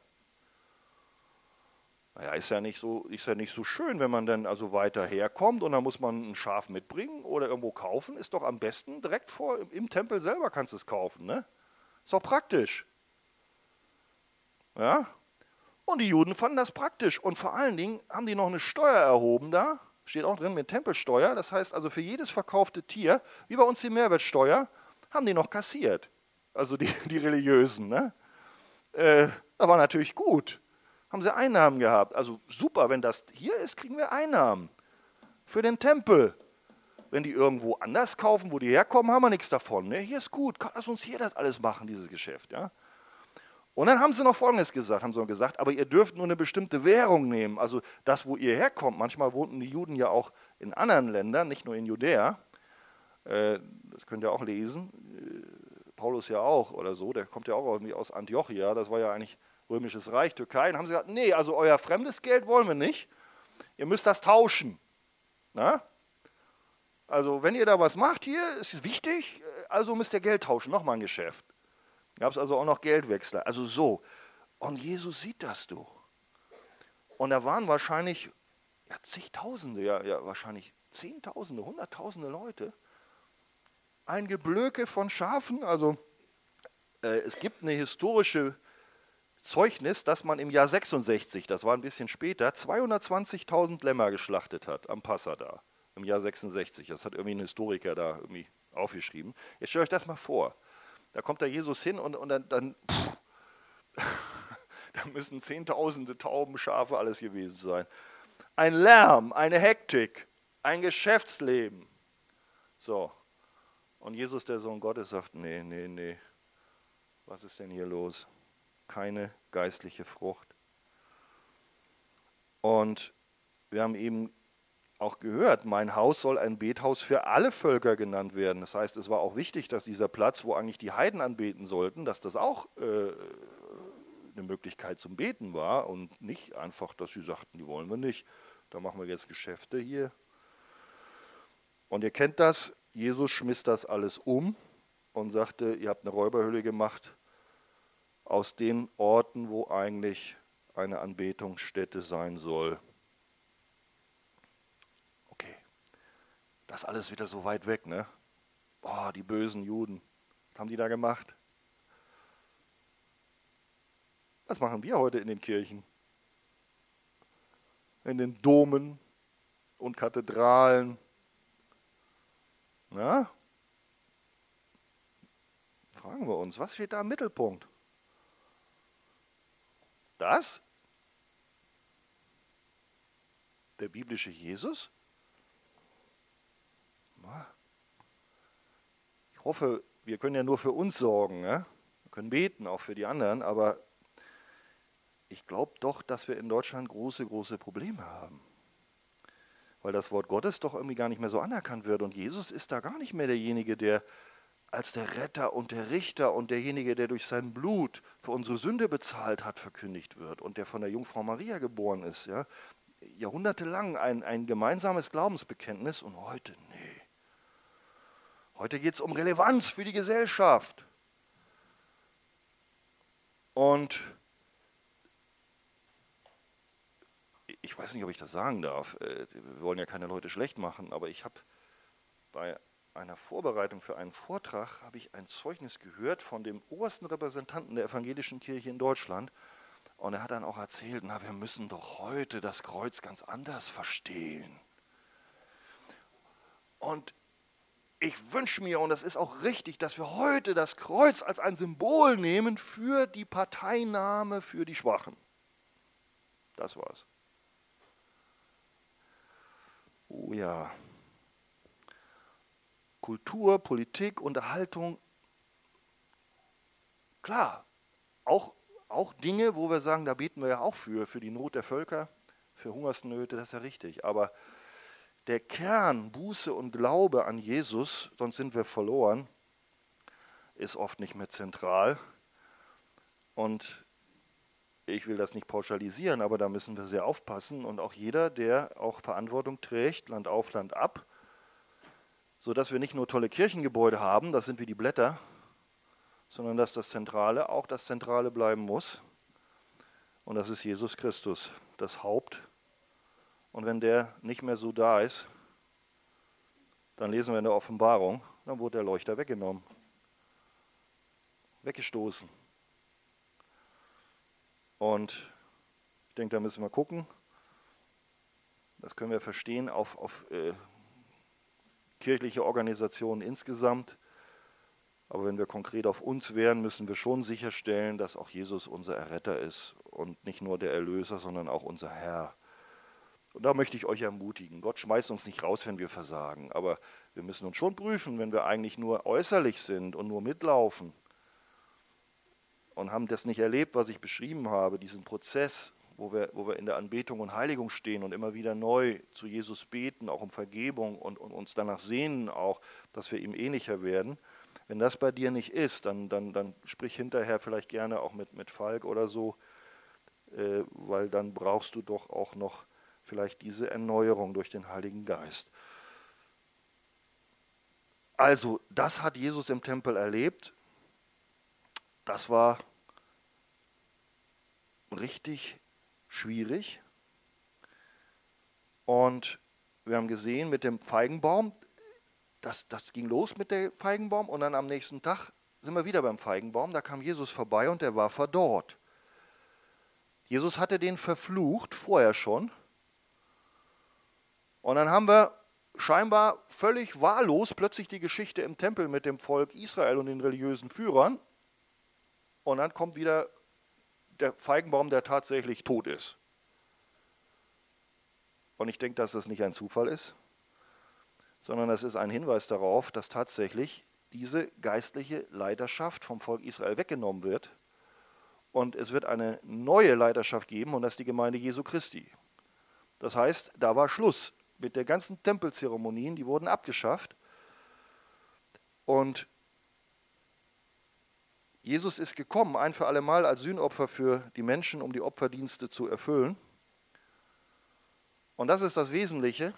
Naja, ist ja nicht so, ist ja nicht so schön, wenn man dann also weiter herkommt und dann muss man ein Schaf mitbringen oder irgendwo kaufen. Ist doch am besten direkt vor im, Tempel selber kannst du es kaufen, ne? Ist doch praktisch. Ja? Und die Juden fanden das praktisch und vor allen Dingen haben die noch eine Steuer erhoben da, steht auch drin mit Tempelsteuer. Das heißt also für jedes verkaufte Tier, wie bei uns die Mehrwertsteuer, haben die noch kassiert. Also die, [LAUGHS] die Religiösen. Ne? Äh, das war natürlich gut haben sie Einnahmen gehabt. Also super, wenn das hier ist, kriegen wir Einnahmen für den Tempel. Wenn die irgendwo anders kaufen, wo die herkommen, haben wir nichts davon. Ne? Hier ist gut, lass uns hier das alles machen, dieses Geschäft. Ja? Und dann haben sie noch Folgendes gesagt, haben sie gesagt, aber ihr dürft nur eine bestimmte Währung nehmen. Also das, wo ihr herkommt. Manchmal wohnten die Juden ja auch in anderen Ländern, nicht nur in Judäa. Äh, das könnt ihr auch lesen. Äh, Paulus ja auch oder so, der kommt ja auch irgendwie aus Antiochia. Das war ja eigentlich Römisches Reich, Türkei. Und haben sie gesagt, nee, also euer fremdes Geld wollen wir nicht. Ihr müsst das tauschen. Na? Also wenn ihr da was macht hier, ist es wichtig, also müsst ihr Geld tauschen. Nochmal ein Geschäft. Gab es also auch noch Geldwechsler. Also so. Und Jesus sieht das doch. Und da waren wahrscheinlich ja, zigtausende, ja, ja wahrscheinlich zehntausende, hunderttausende Leute. Ein Geblöke von Schafen. Also äh, es gibt eine historische Zeugnis, dass man im Jahr 66, das war ein bisschen später, 220.000 Lämmer geschlachtet hat am Passa da, im Jahr 66. Das hat irgendwie ein Historiker da irgendwie aufgeschrieben. Jetzt stellt euch das mal vor. Da kommt da Jesus hin und, und dann, dann [LAUGHS] da müssen Zehntausende Tauben, Schafe, alles gewesen sein. Ein Lärm, eine Hektik, ein Geschäftsleben. So. Und Jesus, der Sohn Gottes, sagt: Nee, nee, nee. Was ist denn hier los? Keine geistliche Frucht. Und wir haben eben auch gehört, mein Haus soll ein Bethaus für alle Völker genannt werden. Das heißt, es war auch wichtig, dass dieser Platz, wo eigentlich die Heiden anbeten sollten, dass das auch äh, eine Möglichkeit zum Beten war und nicht einfach, dass sie sagten, die wollen wir nicht. Da machen wir jetzt Geschäfte hier. Und ihr kennt das, Jesus schmiss das alles um und sagte, ihr habt eine Räuberhöhle gemacht, aus den Orten, wo eigentlich eine Anbetungsstätte sein soll. Okay, das alles wieder so weit weg, ne? Boah, die bösen Juden. Was haben die da gemacht? Was machen wir heute in den Kirchen? In den Domen und Kathedralen. Na? Fragen wir uns, was steht da im Mittelpunkt? Das? Der biblische Jesus? Ich hoffe, wir können ja nur für uns sorgen. Ja? Wir können beten, auch für die anderen, aber ich glaube doch, dass wir in Deutschland große, große Probleme haben. Weil das Wort Gottes doch irgendwie gar nicht mehr so anerkannt wird. Und Jesus ist da gar nicht mehr derjenige, der als der Retter und der Richter und derjenige, der durch sein Blut für unsere Sünde bezahlt hat, verkündigt wird und der von der Jungfrau Maria geboren ist. Ja? Jahrhundertelang ein, ein gemeinsames Glaubensbekenntnis und heute, nee. Heute geht es um Relevanz für die Gesellschaft. Und ich weiß nicht, ob ich das sagen darf. Äh, wir wollen ja keine Leute schlecht machen, aber ich habe bei einer Vorbereitung für einen Vortrag habe ich ein Zeugnis gehört von dem obersten Repräsentanten der evangelischen Kirche in Deutschland. Und er hat dann auch erzählt, na, wir müssen doch heute das Kreuz ganz anders verstehen. Und ich wünsche mir, und das ist auch richtig, dass wir heute das Kreuz als ein Symbol nehmen für die Parteinahme für die Schwachen. Das war's. Oh ja. Kultur, Politik, Unterhaltung. Klar, auch, auch Dinge, wo wir sagen, da beten wir ja auch für, für die Not der Völker, für Hungersnöte, das ist ja richtig. Aber der Kern Buße und Glaube an Jesus, sonst sind wir verloren, ist oft nicht mehr zentral. Und ich will das nicht pauschalisieren, aber da müssen wir sehr aufpassen. Und auch jeder, der auch Verantwortung trägt, Land auf, Land ab, sodass wir nicht nur tolle Kirchengebäude haben, das sind wie die Blätter, sondern dass das Zentrale auch das Zentrale bleiben muss. Und das ist Jesus Christus, das Haupt und wenn der nicht mehr so da ist, dann lesen wir in der Offenbarung, dann wurde der Leuchter weggenommen, weggestoßen. Und ich denke, da müssen wir gucken. Das können wir verstehen auf, auf äh, kirchliche Organisationen insgesamt. Aber wenn wir konkret auf uns wären, müssen wir schon sicherstellen, dass auch Jesus unser Erretter ist und nicht nur der Erlöser, sondern auch unser Herr. Und da möchte ich euch ermutigen. Gott schmeißt uns nicht raus, wenn wir versagen. Aber wir müssen uns schon prüfen, wenn wir eigentlich nur äußerlich sind und nur mitlaufen und haben das nicht erlebt, was ich beschrieben habe, diesen Prozess, wo wir, wo wir in der Anbetung und Heiligung stehen und immer wieder neu zu Jesus beten, auch um Vergebung und, und uns danach sehnen auch, dass wir ihm ähnlicher werden. Wenn das bei dir nicht ist, dann, dann, dann sprich hinterher vielleicht gerne auch mit, mit Falk oder so, äh, weil dann brauchst du doch auch noch vielleicht diese Erneuerung durch den Heiligen Geist. Also, das hat Jesus im Tempel erlebt. Das war richtig schwierig. Und wir haben gesehen mit dem Feigenbaum, das, das ging los mit dem Feigenbaum und dann am nächsten Tag sind wir wieder beim Feigenbaum. Da kam Jesus vorbei und der war verdorrt. Jesus hatte den verflucht vorher schon und dann haben wir scheinbar völlig wahllos plötzlich die Geschichte im Tempel mit dem Volk Israel und den religiösen Führern. Und dann kommt wieder der Feigenbaum, der tatsächlich tot ist. Und ich denke, dass das nicht ein Zufall ist, sondern das ist ein Hinweis darauf, dass tatsächlich diese geistliche Leiterschaft vom Volk Israel weggenommen wird. Und es wird eine neue Leiterschaft geben, und das ist die Gemeinde Jesu Christi. Das heißt, da war Schluss mit der ganzen Tempelzeremonien, die wurden abgeschafft. Und Jesus ist gekommen, ein für alle Mal als Sühnopfer für die Menschen, um die Opferdienste zu erfüllen. Und das ist das Wesentliche.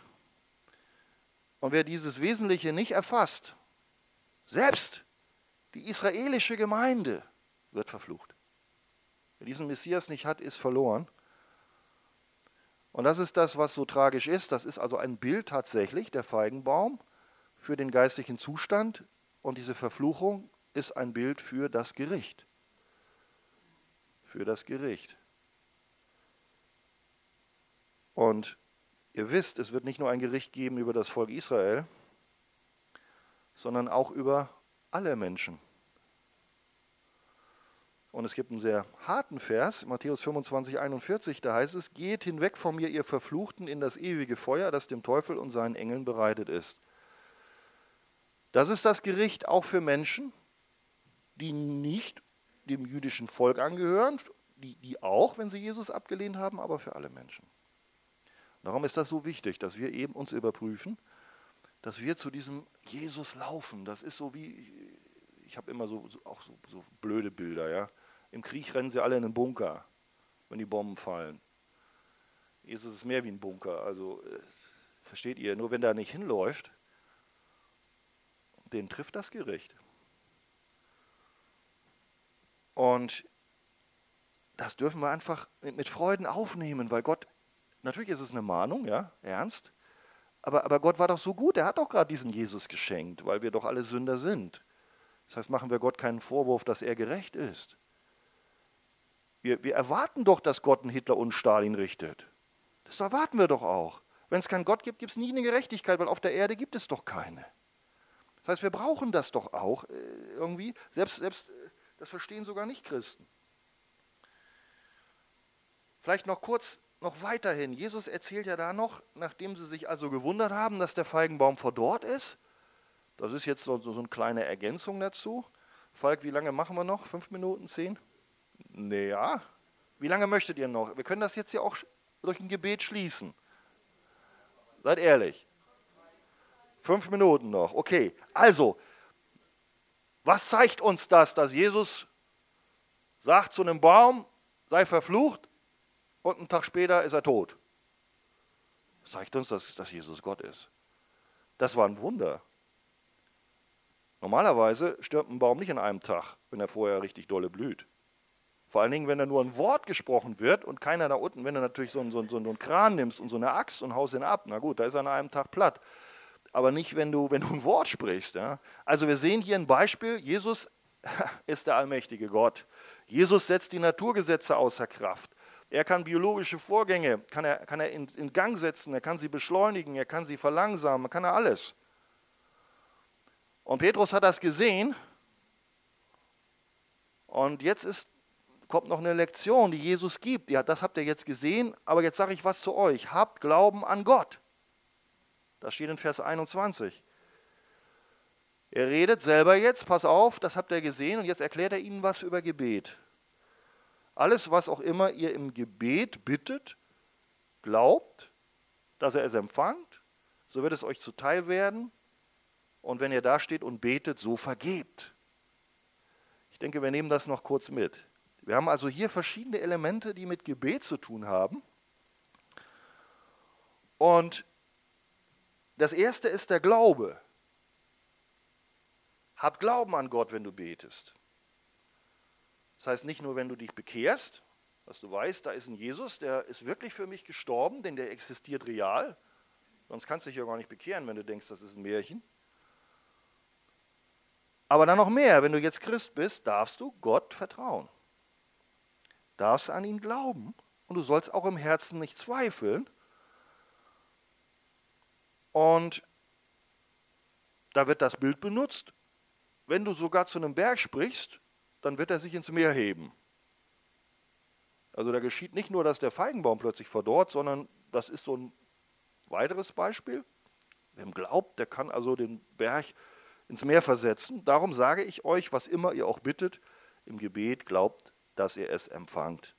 Und wer dieses Wesentliche nicht erfasst, selbst die israelische Gemeinde wird verflucht. Wer diesen Messias nicht hat, ist verloren. Und das ist das, was so tragisch ist. Das ist also ein Bild tatsächlich, der Feigenbaum, für den geistlichen Zustand. Und diese Verfluchung ist ein Bild für das Gericht. Für das Gericht. Und ihr wisst, es wird nicht nur ein Gericht geben über das Volk Israel, sondern auch über alle Menschen. Und es gibt einen sehr harten Vers, Matthäus 25, 41, da heißt es, geht hinweg von mir, ihr Verfluchten, in das ewige Feuer, das dem Teufel und seinen Engeln bereitet ist. Das ist das Gericht auch für Menschen, die nicht dem jüdischen Volk angehören, die, die auch, wenn sie Jesus abgelehnt haben, aber für alle Menschen. Darum ist das so wichtig, dass wir eben uns überprüfen, dass wir zu diesem Jesus laufen. Das ist so wie, ich habe immer so, so auch so, so blöde Bilder, ja. Im Krieg rennen sie alle in den Bunker, wenn die Bomben fallen. Jesus ist mehr wie ein Bunker. Also, äh, versteht ihr, nur wenn der nicht hinläuft, den trifft das Gericht. Und das dürfen wir einfach mit Freuden aufnehmen, weil Gott, natürlich ist es eine Mahnung, ja, ernst, aber, aber Gott war doch so gut, er hat doch gerade diesen Jesus geschenkt, weil wir doch alle Sünder sind. Das heißt, machen wir Gott keinen Vorwurf, dass er gerecht ist. Wir, wir erwarten doch, dass Gott einen Hitler und Stalin richtet. Das erwarten wir doch auch. Wenn es keinen Gott gibt, gibt es nie eine Gerechtigkeit, weil auf der Erde gibt es doch keine. Das heißt, wir brauchen das doch auch äh, irgendwie. Selbst, selbst das verstehen sogar nicht Christen. Vielleicht noch kurz, noch weiterhin. Jesus erzählt ja da noch, nachdem sie sich also gewundert haben, dass der Feigenbaum verdorrt ist. Das ist jetzt so, so eine kleine Ergänzung dazu. Falk, wie lange machen wir noch? Fünf Minuten, zehn? Naja. Wie lange möchtet ihr noch? Wir können das jetzt ja auch durch ein Gebet schließen. Seid ehrlich. Fünf Minuten noch. Okay. Also, was zeigt uns das, dass Jesus sagt zu einem Baum, sei verflucht und einen Tag später ist er tot? Das zeigt uns, dass, dass Jesus Gott ist. Das war ein Wunder. Normalerweise stirbt ein Baum nicht in einem Tag, wenn er vorher richtig dolle blüht. Vor allen Dingen, wenn da nur ein Wort gesprochen wird und keiner da unten, wenn du natürlich so einen, so, einen, so einen Kran nimmst und so eine Axt und haust ihn ab, na gut, da ist er an einem Tag platt. Aber nicht, wenn du, wenn du ein Wort sprichst. Ja? Also wir sehen hier ein Beispiel, Jesus [LAUGHS] ist der allmächtige Gott. Jesus setzt die Naturgesetze außer Kraft. Er kann biologische Vorgänge, kann er, kann er in, in Gang setzen, er kann sie beschleunigen, er kann sie verlangsamen, kann er alles. Und Petrus hat das gesehen. Und jetzt ist, kommt noch eine Lektion, die Jesus gibt. Ja, das habt ihr jetzt gesehen, aber jetzt sage ich was zu euch. Habt Glauben an Gott. Das steht in Vers 21. Er redet selber jetzt, pass auf, das habt ihr gesehen, und jetzt erklärt er ihnen was über Gebet. Alles, was auch immer ihr im Gebet bittet, glaubt, dass er es empfangt, so wird es euch zuteil werden und wenn ihr da steht und betet, so vergebt. Ich denke, wir nehmen das noch kurz mit. Wir haben also hier verschiedene Elemente, die mit Gebet zu tun haben. Und das erste ist der Glaube. Hab Glauben an Gott, wenn du betest. Das heißt nicht nur, wenn du dich bekehrst, dass du weißt, da ist ein Jesus, der ist wirklich für mich gestorben, denn der existiert real. Sonst kannst du dich ja gar nicht bekehren, wenn du denkst, das ist ein Märchen. Aber dann noch mehr, wenn du jetzt Christ bist, darfst du Gott vertrauen. Darfst an ihn glauben und du sollst auch im Herzen nicht zweifeln. Und da wird das Bild benutzt. Wenn du sogar zu einem Berg sprichst, dann wird er sich ins Meer heben. Also da geschieht nicht nur, dass der Feigenbaum plötzlich verdorrt, sondern das ist so ein weiteres Beispiel. Wer glaubt, der kann also den Berg ins Meer versetzen. Darum sage ich euch, was immer ihr auch bittet, im Gebet glaubt, dass ihr es empfangt.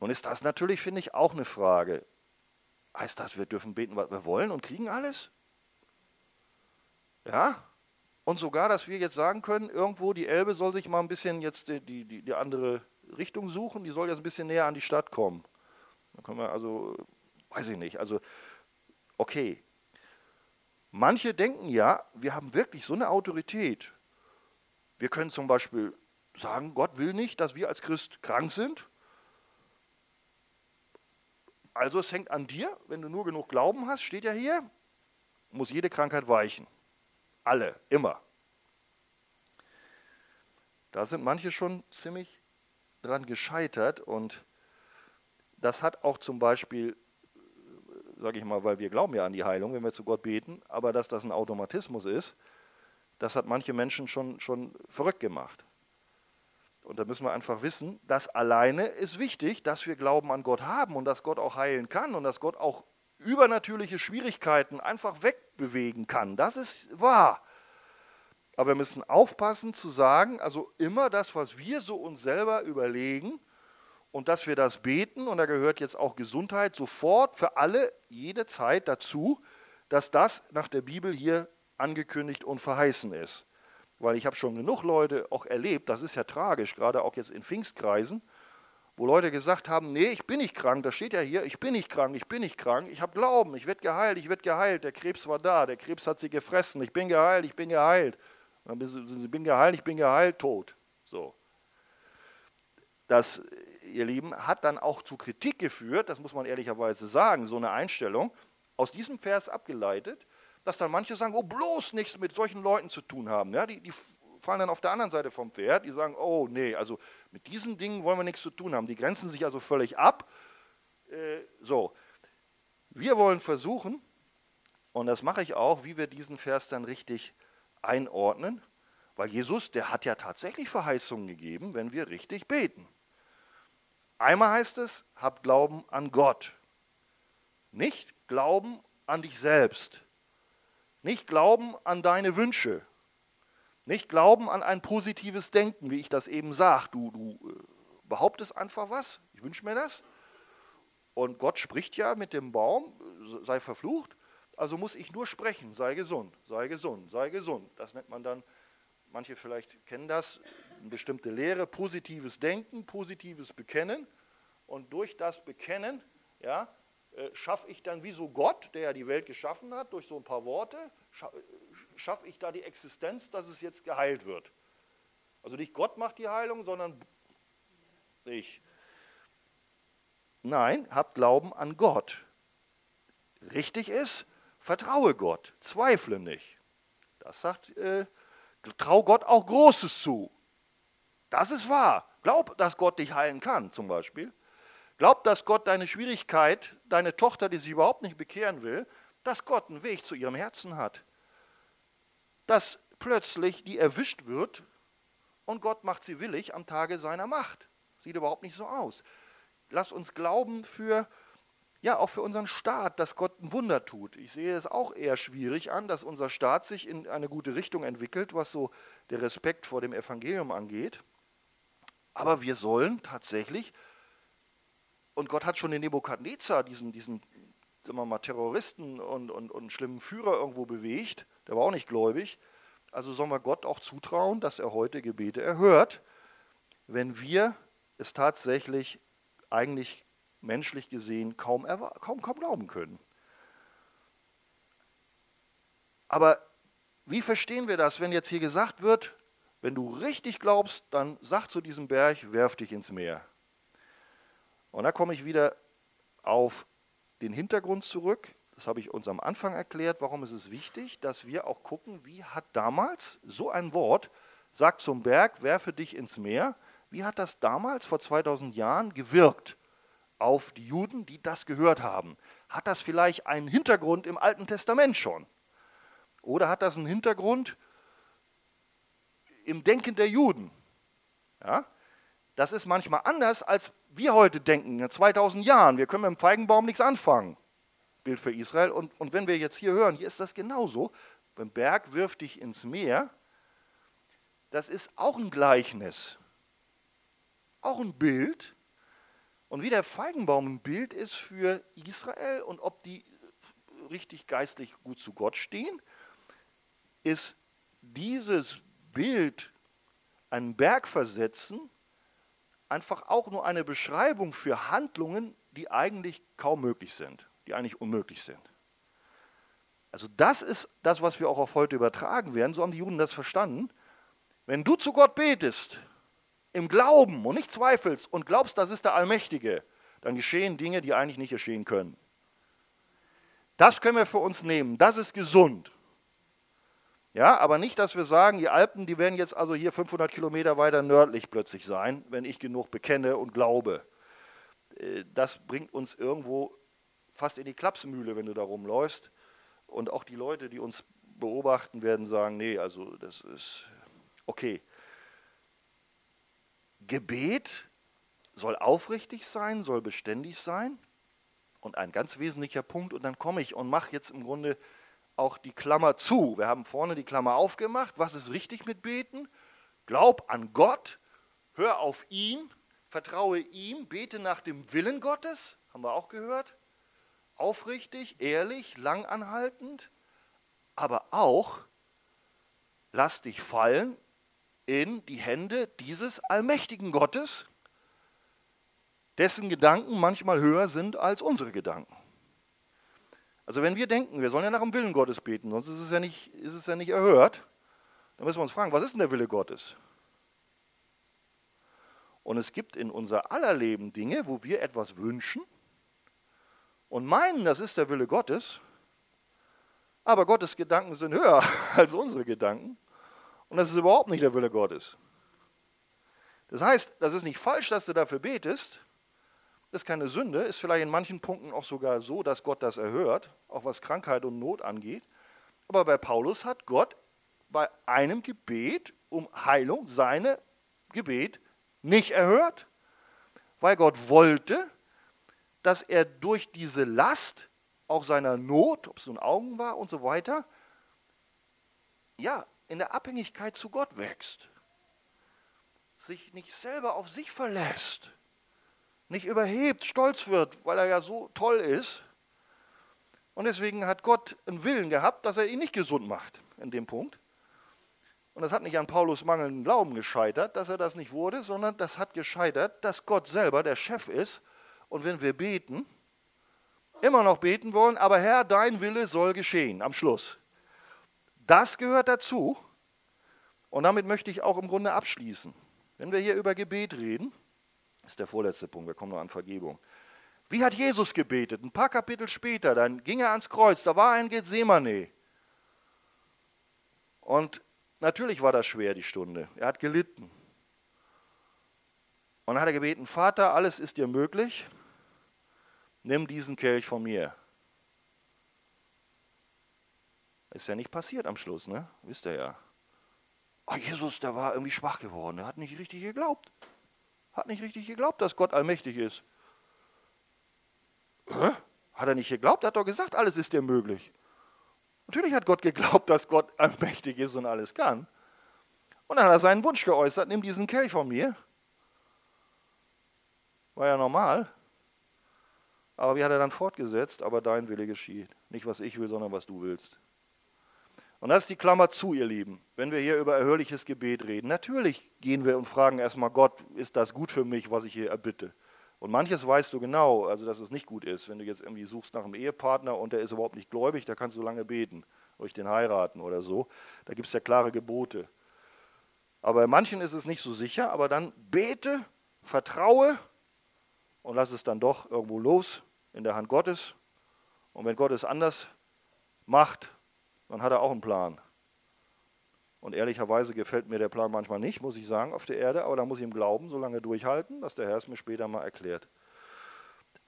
Nun ist das natürlich, finde ich, auch eine Frage. Heißt das, wir dürfen beten, was wir wollen und kriegen alles? Ja? Und sogar, dass wir jetzt sagen können, irgendwo die Elbe soll sich mal ein bisschen jetzt die, die, die andere Richtung suchen, die soll jetzt ein bisschen näher an die Stadt kommen. Da können wir also, weiß ich nicht, also okay, Manche denken ja, wir haben wirklich so eine Autorität. Wir können zum Beispiel sagen, Gott will nicht, dass wir als Christ krank sind. Also es hängt an dir, wenn du nur genug Glauben hast, steht ja hier, muss jede Krankheit weichen. Alle, immer. Da sind manche schon ziemlich dran gescheitert und das hat auch zum Beispiel sage ich mal, weil wir glauben ja an die Heilung, wenn wir zu Gott beten, aber dass das ein Automatismus ist, das hat manche Menschen schon, schon verrückt gemacht. Und da müssen wir einfach wissen, das alleine ist wichtig, dass wir Glauben an Gott haben und dass Gott auch heilen kann und dass Gott auch übernatürliche Schwierigkeiten einfach wegbewegen kann. Das ist wahr. Aber wir müssen aufpassen zu sagen, also immer das, was wir so uns selber überlegen, und dass wir das beten, und da gehört jetzt auch Gesundheit sofort für alle, jede Zeit dazu, dass das nach der Bibel hier angekündigt und verheißen ist. Weil ich habe schon genug Leute auch erlebt, das ist ja tragisch, gerade auch jetzt in Pfingstkreisen, wo Leute gesagt haben, nee, ich bin nicht krank, das steht ja hier, ich bin nicht krank, ich bin nicht krank, ich habe Glauben, ich werde geheilt, ich werde geheilt, der Krebs war da, der Krebs hat sie gefressen, ich bin geheilt, ich bin geheilt. Ich bin geheilt, ich bin geheilt, tot. So. Das ihr Lieben, hat dann auch zu Kritik geführt, das muss man ehrlicherweise sagen, so eine Einstellung, aus diesem Vers abgeleitet, dass dann manche sagen, oh, bloß nichts mit solchen Leuten zu tun haben. Ja, die, die fallen dann auf der anderen Seite vom Pferd, die sagen, oh nee, also mit diesen Dingen wollen wir nichts zu tun haben. Die grenzen sich also völlig ab. Äh, so, wir wollen versuchen, und das mache ich auch, wie wir diesen Vers dann richtig einordnen, weil Jesus, der hat ja tatsächlich Verheißungen gegeben, wenn wir richtig beten. Einmal heißt es, hab Glauben an Gott. Nicht Glauben an dich selbst. Nicht Glauben an deine Wünsche. Nicht Glauben an ein positives Denken, wie ich das eben sage. Du, du äh, behauptest einfach was, ich wünsche mir das. Und Gott spricht ja mit dem Baum, sei verflucht. Also muss ich nur sprechen, sei gesund, sei gesund, sei gesund. Das nennt man dann, manche vielleicht kennen das, eine bestimmte Lehre, positives Denken, positives Bekennen. Und durch das Bekennen ja, äh, schaffe ich dann wie so Gott, der ja die Welt geschaffen hat, durch so ein paar Worte, schaffe ich da die Existenz, dass es jetzt geheilt wird. Also nicht Gott macht die Heilung, sondern ich. Nein, habt Glauben an Gott. Richtig ist, vertraue Gott, zweifle nicht. Das sagt, äh, trau Gott auch Großes zu. Das ist wahr. Glaub, dass Gott dich heilen kann, zum Beispiel. Glaub, dass Gott deine Schwierigkeit, deine Tochter, die sich überhaupt nicht bekehren will, dass Gott einen Weg zu ihrem Herzen hat. Dass plötzlich die erwischt wird und Gott macht sie willig am Tage seiner Macht. Sieht überhaupt nicht so aus. Lass uns glauben für, ja, auch für unseren Staat, dass Gott ein Wunder tut. Ich sehe es auch eher schwierig an, dass unser Staat sich in eine gute Richtung entwickelt, was so der Respekt vor dem Evangelium angeht. Aber wir sollen tatsächlich und Gott hat schon den Nebukadnezar, diesen, diesen sagen wir mal, Terroristen und, und, und schlimmen Führer irgendwo bewegt. Der war auch nicht gläubig. Also sollen wir Gott auch zutrauen, dass er heute Gebete erhört, wenn wir es tatsächlich eigentlich menschlich gesehen kaum, kaum, kaum glauben können. Aber wie verstehen wir das, wenn jetzt hier gesagt wird, wenn du richtig glaubst, dann sag zu diesem Berg, werf dich ins Meer. Und da komme ich wieder auf den Hintergrund zurück. Das habe ich uns am Anfang erklärt. Warum ist es wichtig, dass wir auch gucken, wie hat damals so ein Wort, sagt zum Berg, werfe dich ins Meer, wie hat das damals vor 2000 Jahren gewirkt auf die Juden, die das gehört haben? Hat das vielleicht einen Hintergrund im Alten Testament schon? Oder hat das einen Hintergrund im Denken der Juden? Ja? Das ist manchmal anders, als wir heute denken, in 2000 Jahren. Wir können mit dem Feigenbaum nichts anfangen. Bild für Israel. Und, und wenn wir jetzt hier hören, hier ist das genauso. Beim Berg wirft dich ins Meer. Das ist auch ein Gleichnis. Auch ein Bild. Und wie der Feigenbaum ein Bild ist für Israel und ob die richtig geistlich gut zu Gott stehen, ist dieses Bild einen Berg versetzen einfach auch nur eine Beschreibung für Handlungen, die eigentlich kaum möglich sind, die eigentlich unmöglich sind. Also das ist das, was wir auch auf heute übertragen werden. So haben die Juden das verstanden. Wenn du zu Gott betest, im Glauben und nicht zweifelst und glaubst, das ist der Allmächtige, dann geschehen Dinge, die eigentlich nicht geschehen können. Das können wir für uns nehmen. Das ist gesund. Ja, aber nicht, dass wir sagen, die Alpen, die werden jetzt also hier 500 Kilometer weiter nördlich plötzlich sein, wenn ich genug bekenne und glaube. Äh, das bringt uns irgendwo fast in die Klapsmühle, wenn du da rumläufst. Und auch die Leute, die uns beobachten, werden sagen, nee, also das ist okay. Gebet soll aufrichtig sein, soll beständig sein. Und ein ganz wesentlicher Punkt, und dann komme ich und mache jetzt im Grunde auch die Klammer zu. Wir haben vorne die Klammer aufgemacht. Was ist richtig mit Beten? Glaub an Gott, hör auf ihn, vertraue ihm, bete nach dem Willen Gottes, haben wir auch gehört. Aufrichtig, ehrlich, langanhaltend, aber auch lass dich fallen in die Hände dieses allmächtigen Gottes, dessen Gedanken manchmal höher sind als unsere Gedanken. Also wenn wir denken, wir sollen ja nach dem Willen Gottes beten, sonst ist es ja nicht, ist es ja nicht erhört, dann müssen wir uns fragen, was ist denn der Wille Gottes? Und es gibt in unser aller Leben Dinge, wo wir etwas wünschen und meinen, das ist der Wille Gottes, aber Gottes Gedanken sind höher [LAUGHS] als unsere Gedanken. Und das ist überhaupt nicht der Wille Gottes. Das heißt, das ist nicht falsch, dass du dafür betest. Ist keine Sünde, ist vielleicht in manchen Punkten auch sogar so, dass Gott das erhört, auch was Krankheit und Not angeht. Aber bei Paulus hat Gott bei einem Gebet um Heilung seine Gebet nicht erhört, weil Gott wollte, dass er durch diese Last, auch seiner Not, ob es nun Augen war und so weiter, ja, in der Abhängigkeit zu Gott wächst. Sich nicht selber auf sich verlässt, nicht überhebt, stolz wird, weil er ja so toll ist. Und deswegen hat Gott einen Willen gehabt, dass er ihn nicht gesund macht in dem Punkt. Und das hat nicht an Paulus mangelnden Glauben gescheitert, dass er das nicht wurde, sondern das hat gescheitert, dass Gott selber der Chef ist. Und wenn wir beten, immer noch beten wollen, aber Herr, dein Wille soll geschehen am Schluss. Das gehört dazu. Und damit möchte ich auch im Grunde abschließen. Wenn wir hier über Gebet reden, ist der vorletzte Punkt, wir kommen noch an Vergebung. Wie hat Jesus gebetet? Ein paar Kapitel später, dann ging er ans Kreuz, da war ein Gethsemane. Und Natürlich war das schwer, die Stunde. Er hat gelitten. Und dann hat er gebeten, Vater, alles ist dir möglich, nimm diesen Kelch von mir. Ist ja nicht passiert am Schluss, ne? Wisst ihr ja. Oh, Jesus, der war irgendwie schwach geworden. Er hat nicht richtig geglaubt. Hat nicht richtig geglaubt, dass Gott allmächtig ist. Hä? Hat er nicht geglaubt? Er hat doch gesagt, alles ist dir möglich. Natürlich hat Gott geglaubt, dass Gott allmächtig ist und alles kann. Und dann hat er seinen Wunsch geäußert, nimm diesen Kelch von mir. War ja normal. Aber wie hat er dann fortgesetzt? Aber dein Wille geschieht. Nicht was ich will, sondern was du willst. Und das ist die Klammer zu, ihr Lieben. Wenn wir hier über erhörliches Gebet reden, natürlich gehen wir und fragen erstmal Gott, ist das gut für mich, was ich hier erbitte? Und manches weißt du genau, also dass es nicht gut ist. Wenn du jetzt irgendwie suchst nach einem Ehepartner und der ist überhaupt nicht gläubig, da kannst du lange beten, euch den heiraten oder so. Da gibt es ja klare Gebote. Aber bei manchen ist es nicht so sicher, aber dann bete, vertraue und lass es dann doch irgendwo los in der Hand Gottes. Und wenn Gott es anders macht, dann hat er auch einen Plan. Und ehrlicherweise gefällt mir der Plan manchmal nicht, muss ich sagen, auf der Erde, aber da muss ich ihm glauben, so lange durchhalten, dass der Herr es mir später mal erklärt.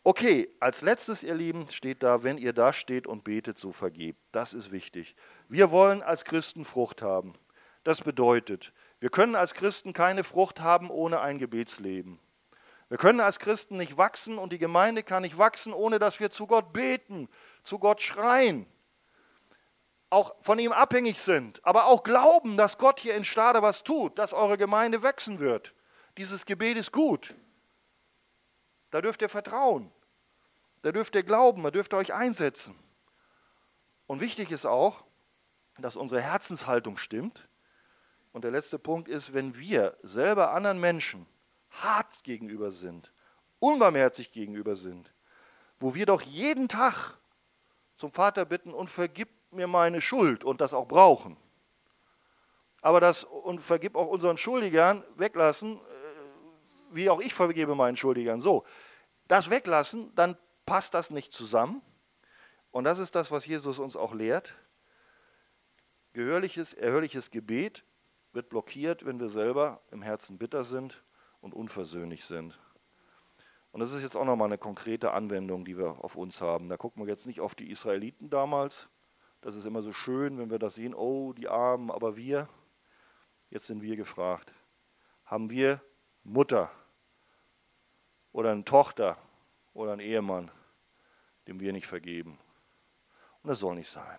Okay, als letztes, ihr Lieben, steht da, wenn ihr da steht und betet, so vergebt. Das ist wichtig. Wir wollen als Christen Frucht haben. Das bedeutet, wir können als Christen keine Frucht haben ohne ein Gebetsleben. Wir können als Christen nicht wachsen und die Gemeinde kann nicht wachsen, ohne dass wir zu Gott beten, zu Gott schreien auch von ihm abhängig sind, aber auch glauben, dass Gott hier in Stade was tut, dass eure Gemeinde wachsen wird. Dieses Gebet ist gut. Da dürft ihr vertrauen. Da dürft ihr glauben, da dürft ihr euch einsetzen. Und wichtig ist auch, dass unsere Herzenshaltung stimmt. Und der letzte Punkt ist, wenn wir selber anderen Menschen hart gegenüber sind, unbarmherzig gegenüber sind, wo wir doch jeden Tag zum Vater bitten und vergib mir meine Schuld und das auch brauchen. Aber das und vergib auch unseren Schuldigern weglassen, äh, wie auch ich vergebe meinen Schuldigern. So, das weglassen, dann passt das nicht zusammen. Und das ist das, was Jesus uns auch lehrt. Gehörliches, erhörliches Gebet wird blockiert, wenn wir selber im Herzen bitter sind und unversöhnlich sind. Und das ist jetzt auch nochmal eine konkrete Anwendung, die wir auf uns haben. Da gucken wir jetzt nicht auf die Israeliten damals, das ist immer so schön, wenn wir das sehen, oh, die Armen, aber wir, jetzt sind wir gefragt. Haben wir Mutter oder eine Tochter oder einen Ehemann, dem wir nicht vergeben? Und das soll nicht sein.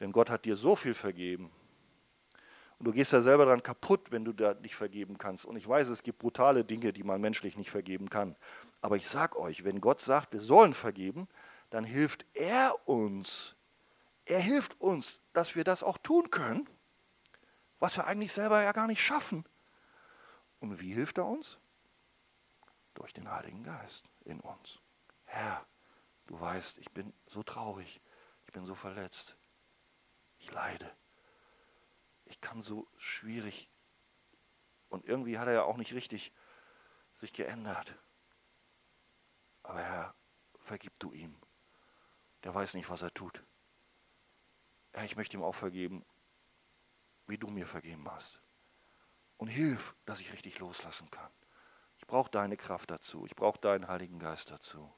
Denn Gott hat dir so viel vergeben. Und du gehst ja selber daran kaputt, wenn du da nicht vergeben kannst. Und ich weiß, es gibt brutale Dinge, die man menschlich nicht vergeben kann. Aber ich sage euch, wenn Gott sagt, wir sollen vergeben, dann hilft er uns, er hilft uns, dass wir das auch tun können, was wir eigentlich selber ja gar nicht schaffen. Und wie hilft er uns? Durch den Heiligen Geist in uns. Herr, du weißt, ich bin so traurig, ich bin so verletzt, ich leide, ich kann so schwierig. Und irgendwie hat er ja auch nicht richtig sich geändert. Aber Herr, vergib du ihm. Der weiß nicht, was er tut. Ja, ich möchte ihm auch vergeben. wie du mir vergeben hast. Und hilf, dass ich richtig loslassen kann. Ich brauche deine Kraft dazu. Ich brauche deinen Heiligen Geist dazu.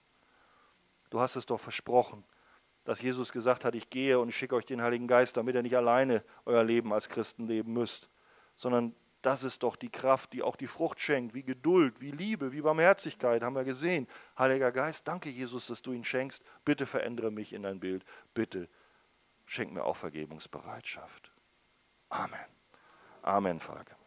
Du hast es doch versprochen, dass Jesus gesagt hat, ich gehe und schicke euch den Heiligen Geist, damit ihr nicht alleine euer Leben als Christen leben müsst, sondern das ist doch die Kraft, die auch die Frucht schenkt, wie Geduld, wie Liebe, wie Barmherzigkeit, haben wir gesehen. Heiliger Geist, danke Jesus, dass du ihn schenkst. Bitte verändere mich in dein Bild. Bitte schenk mir auch Vergebungsbereitschaft. Amen. Amen, Vater.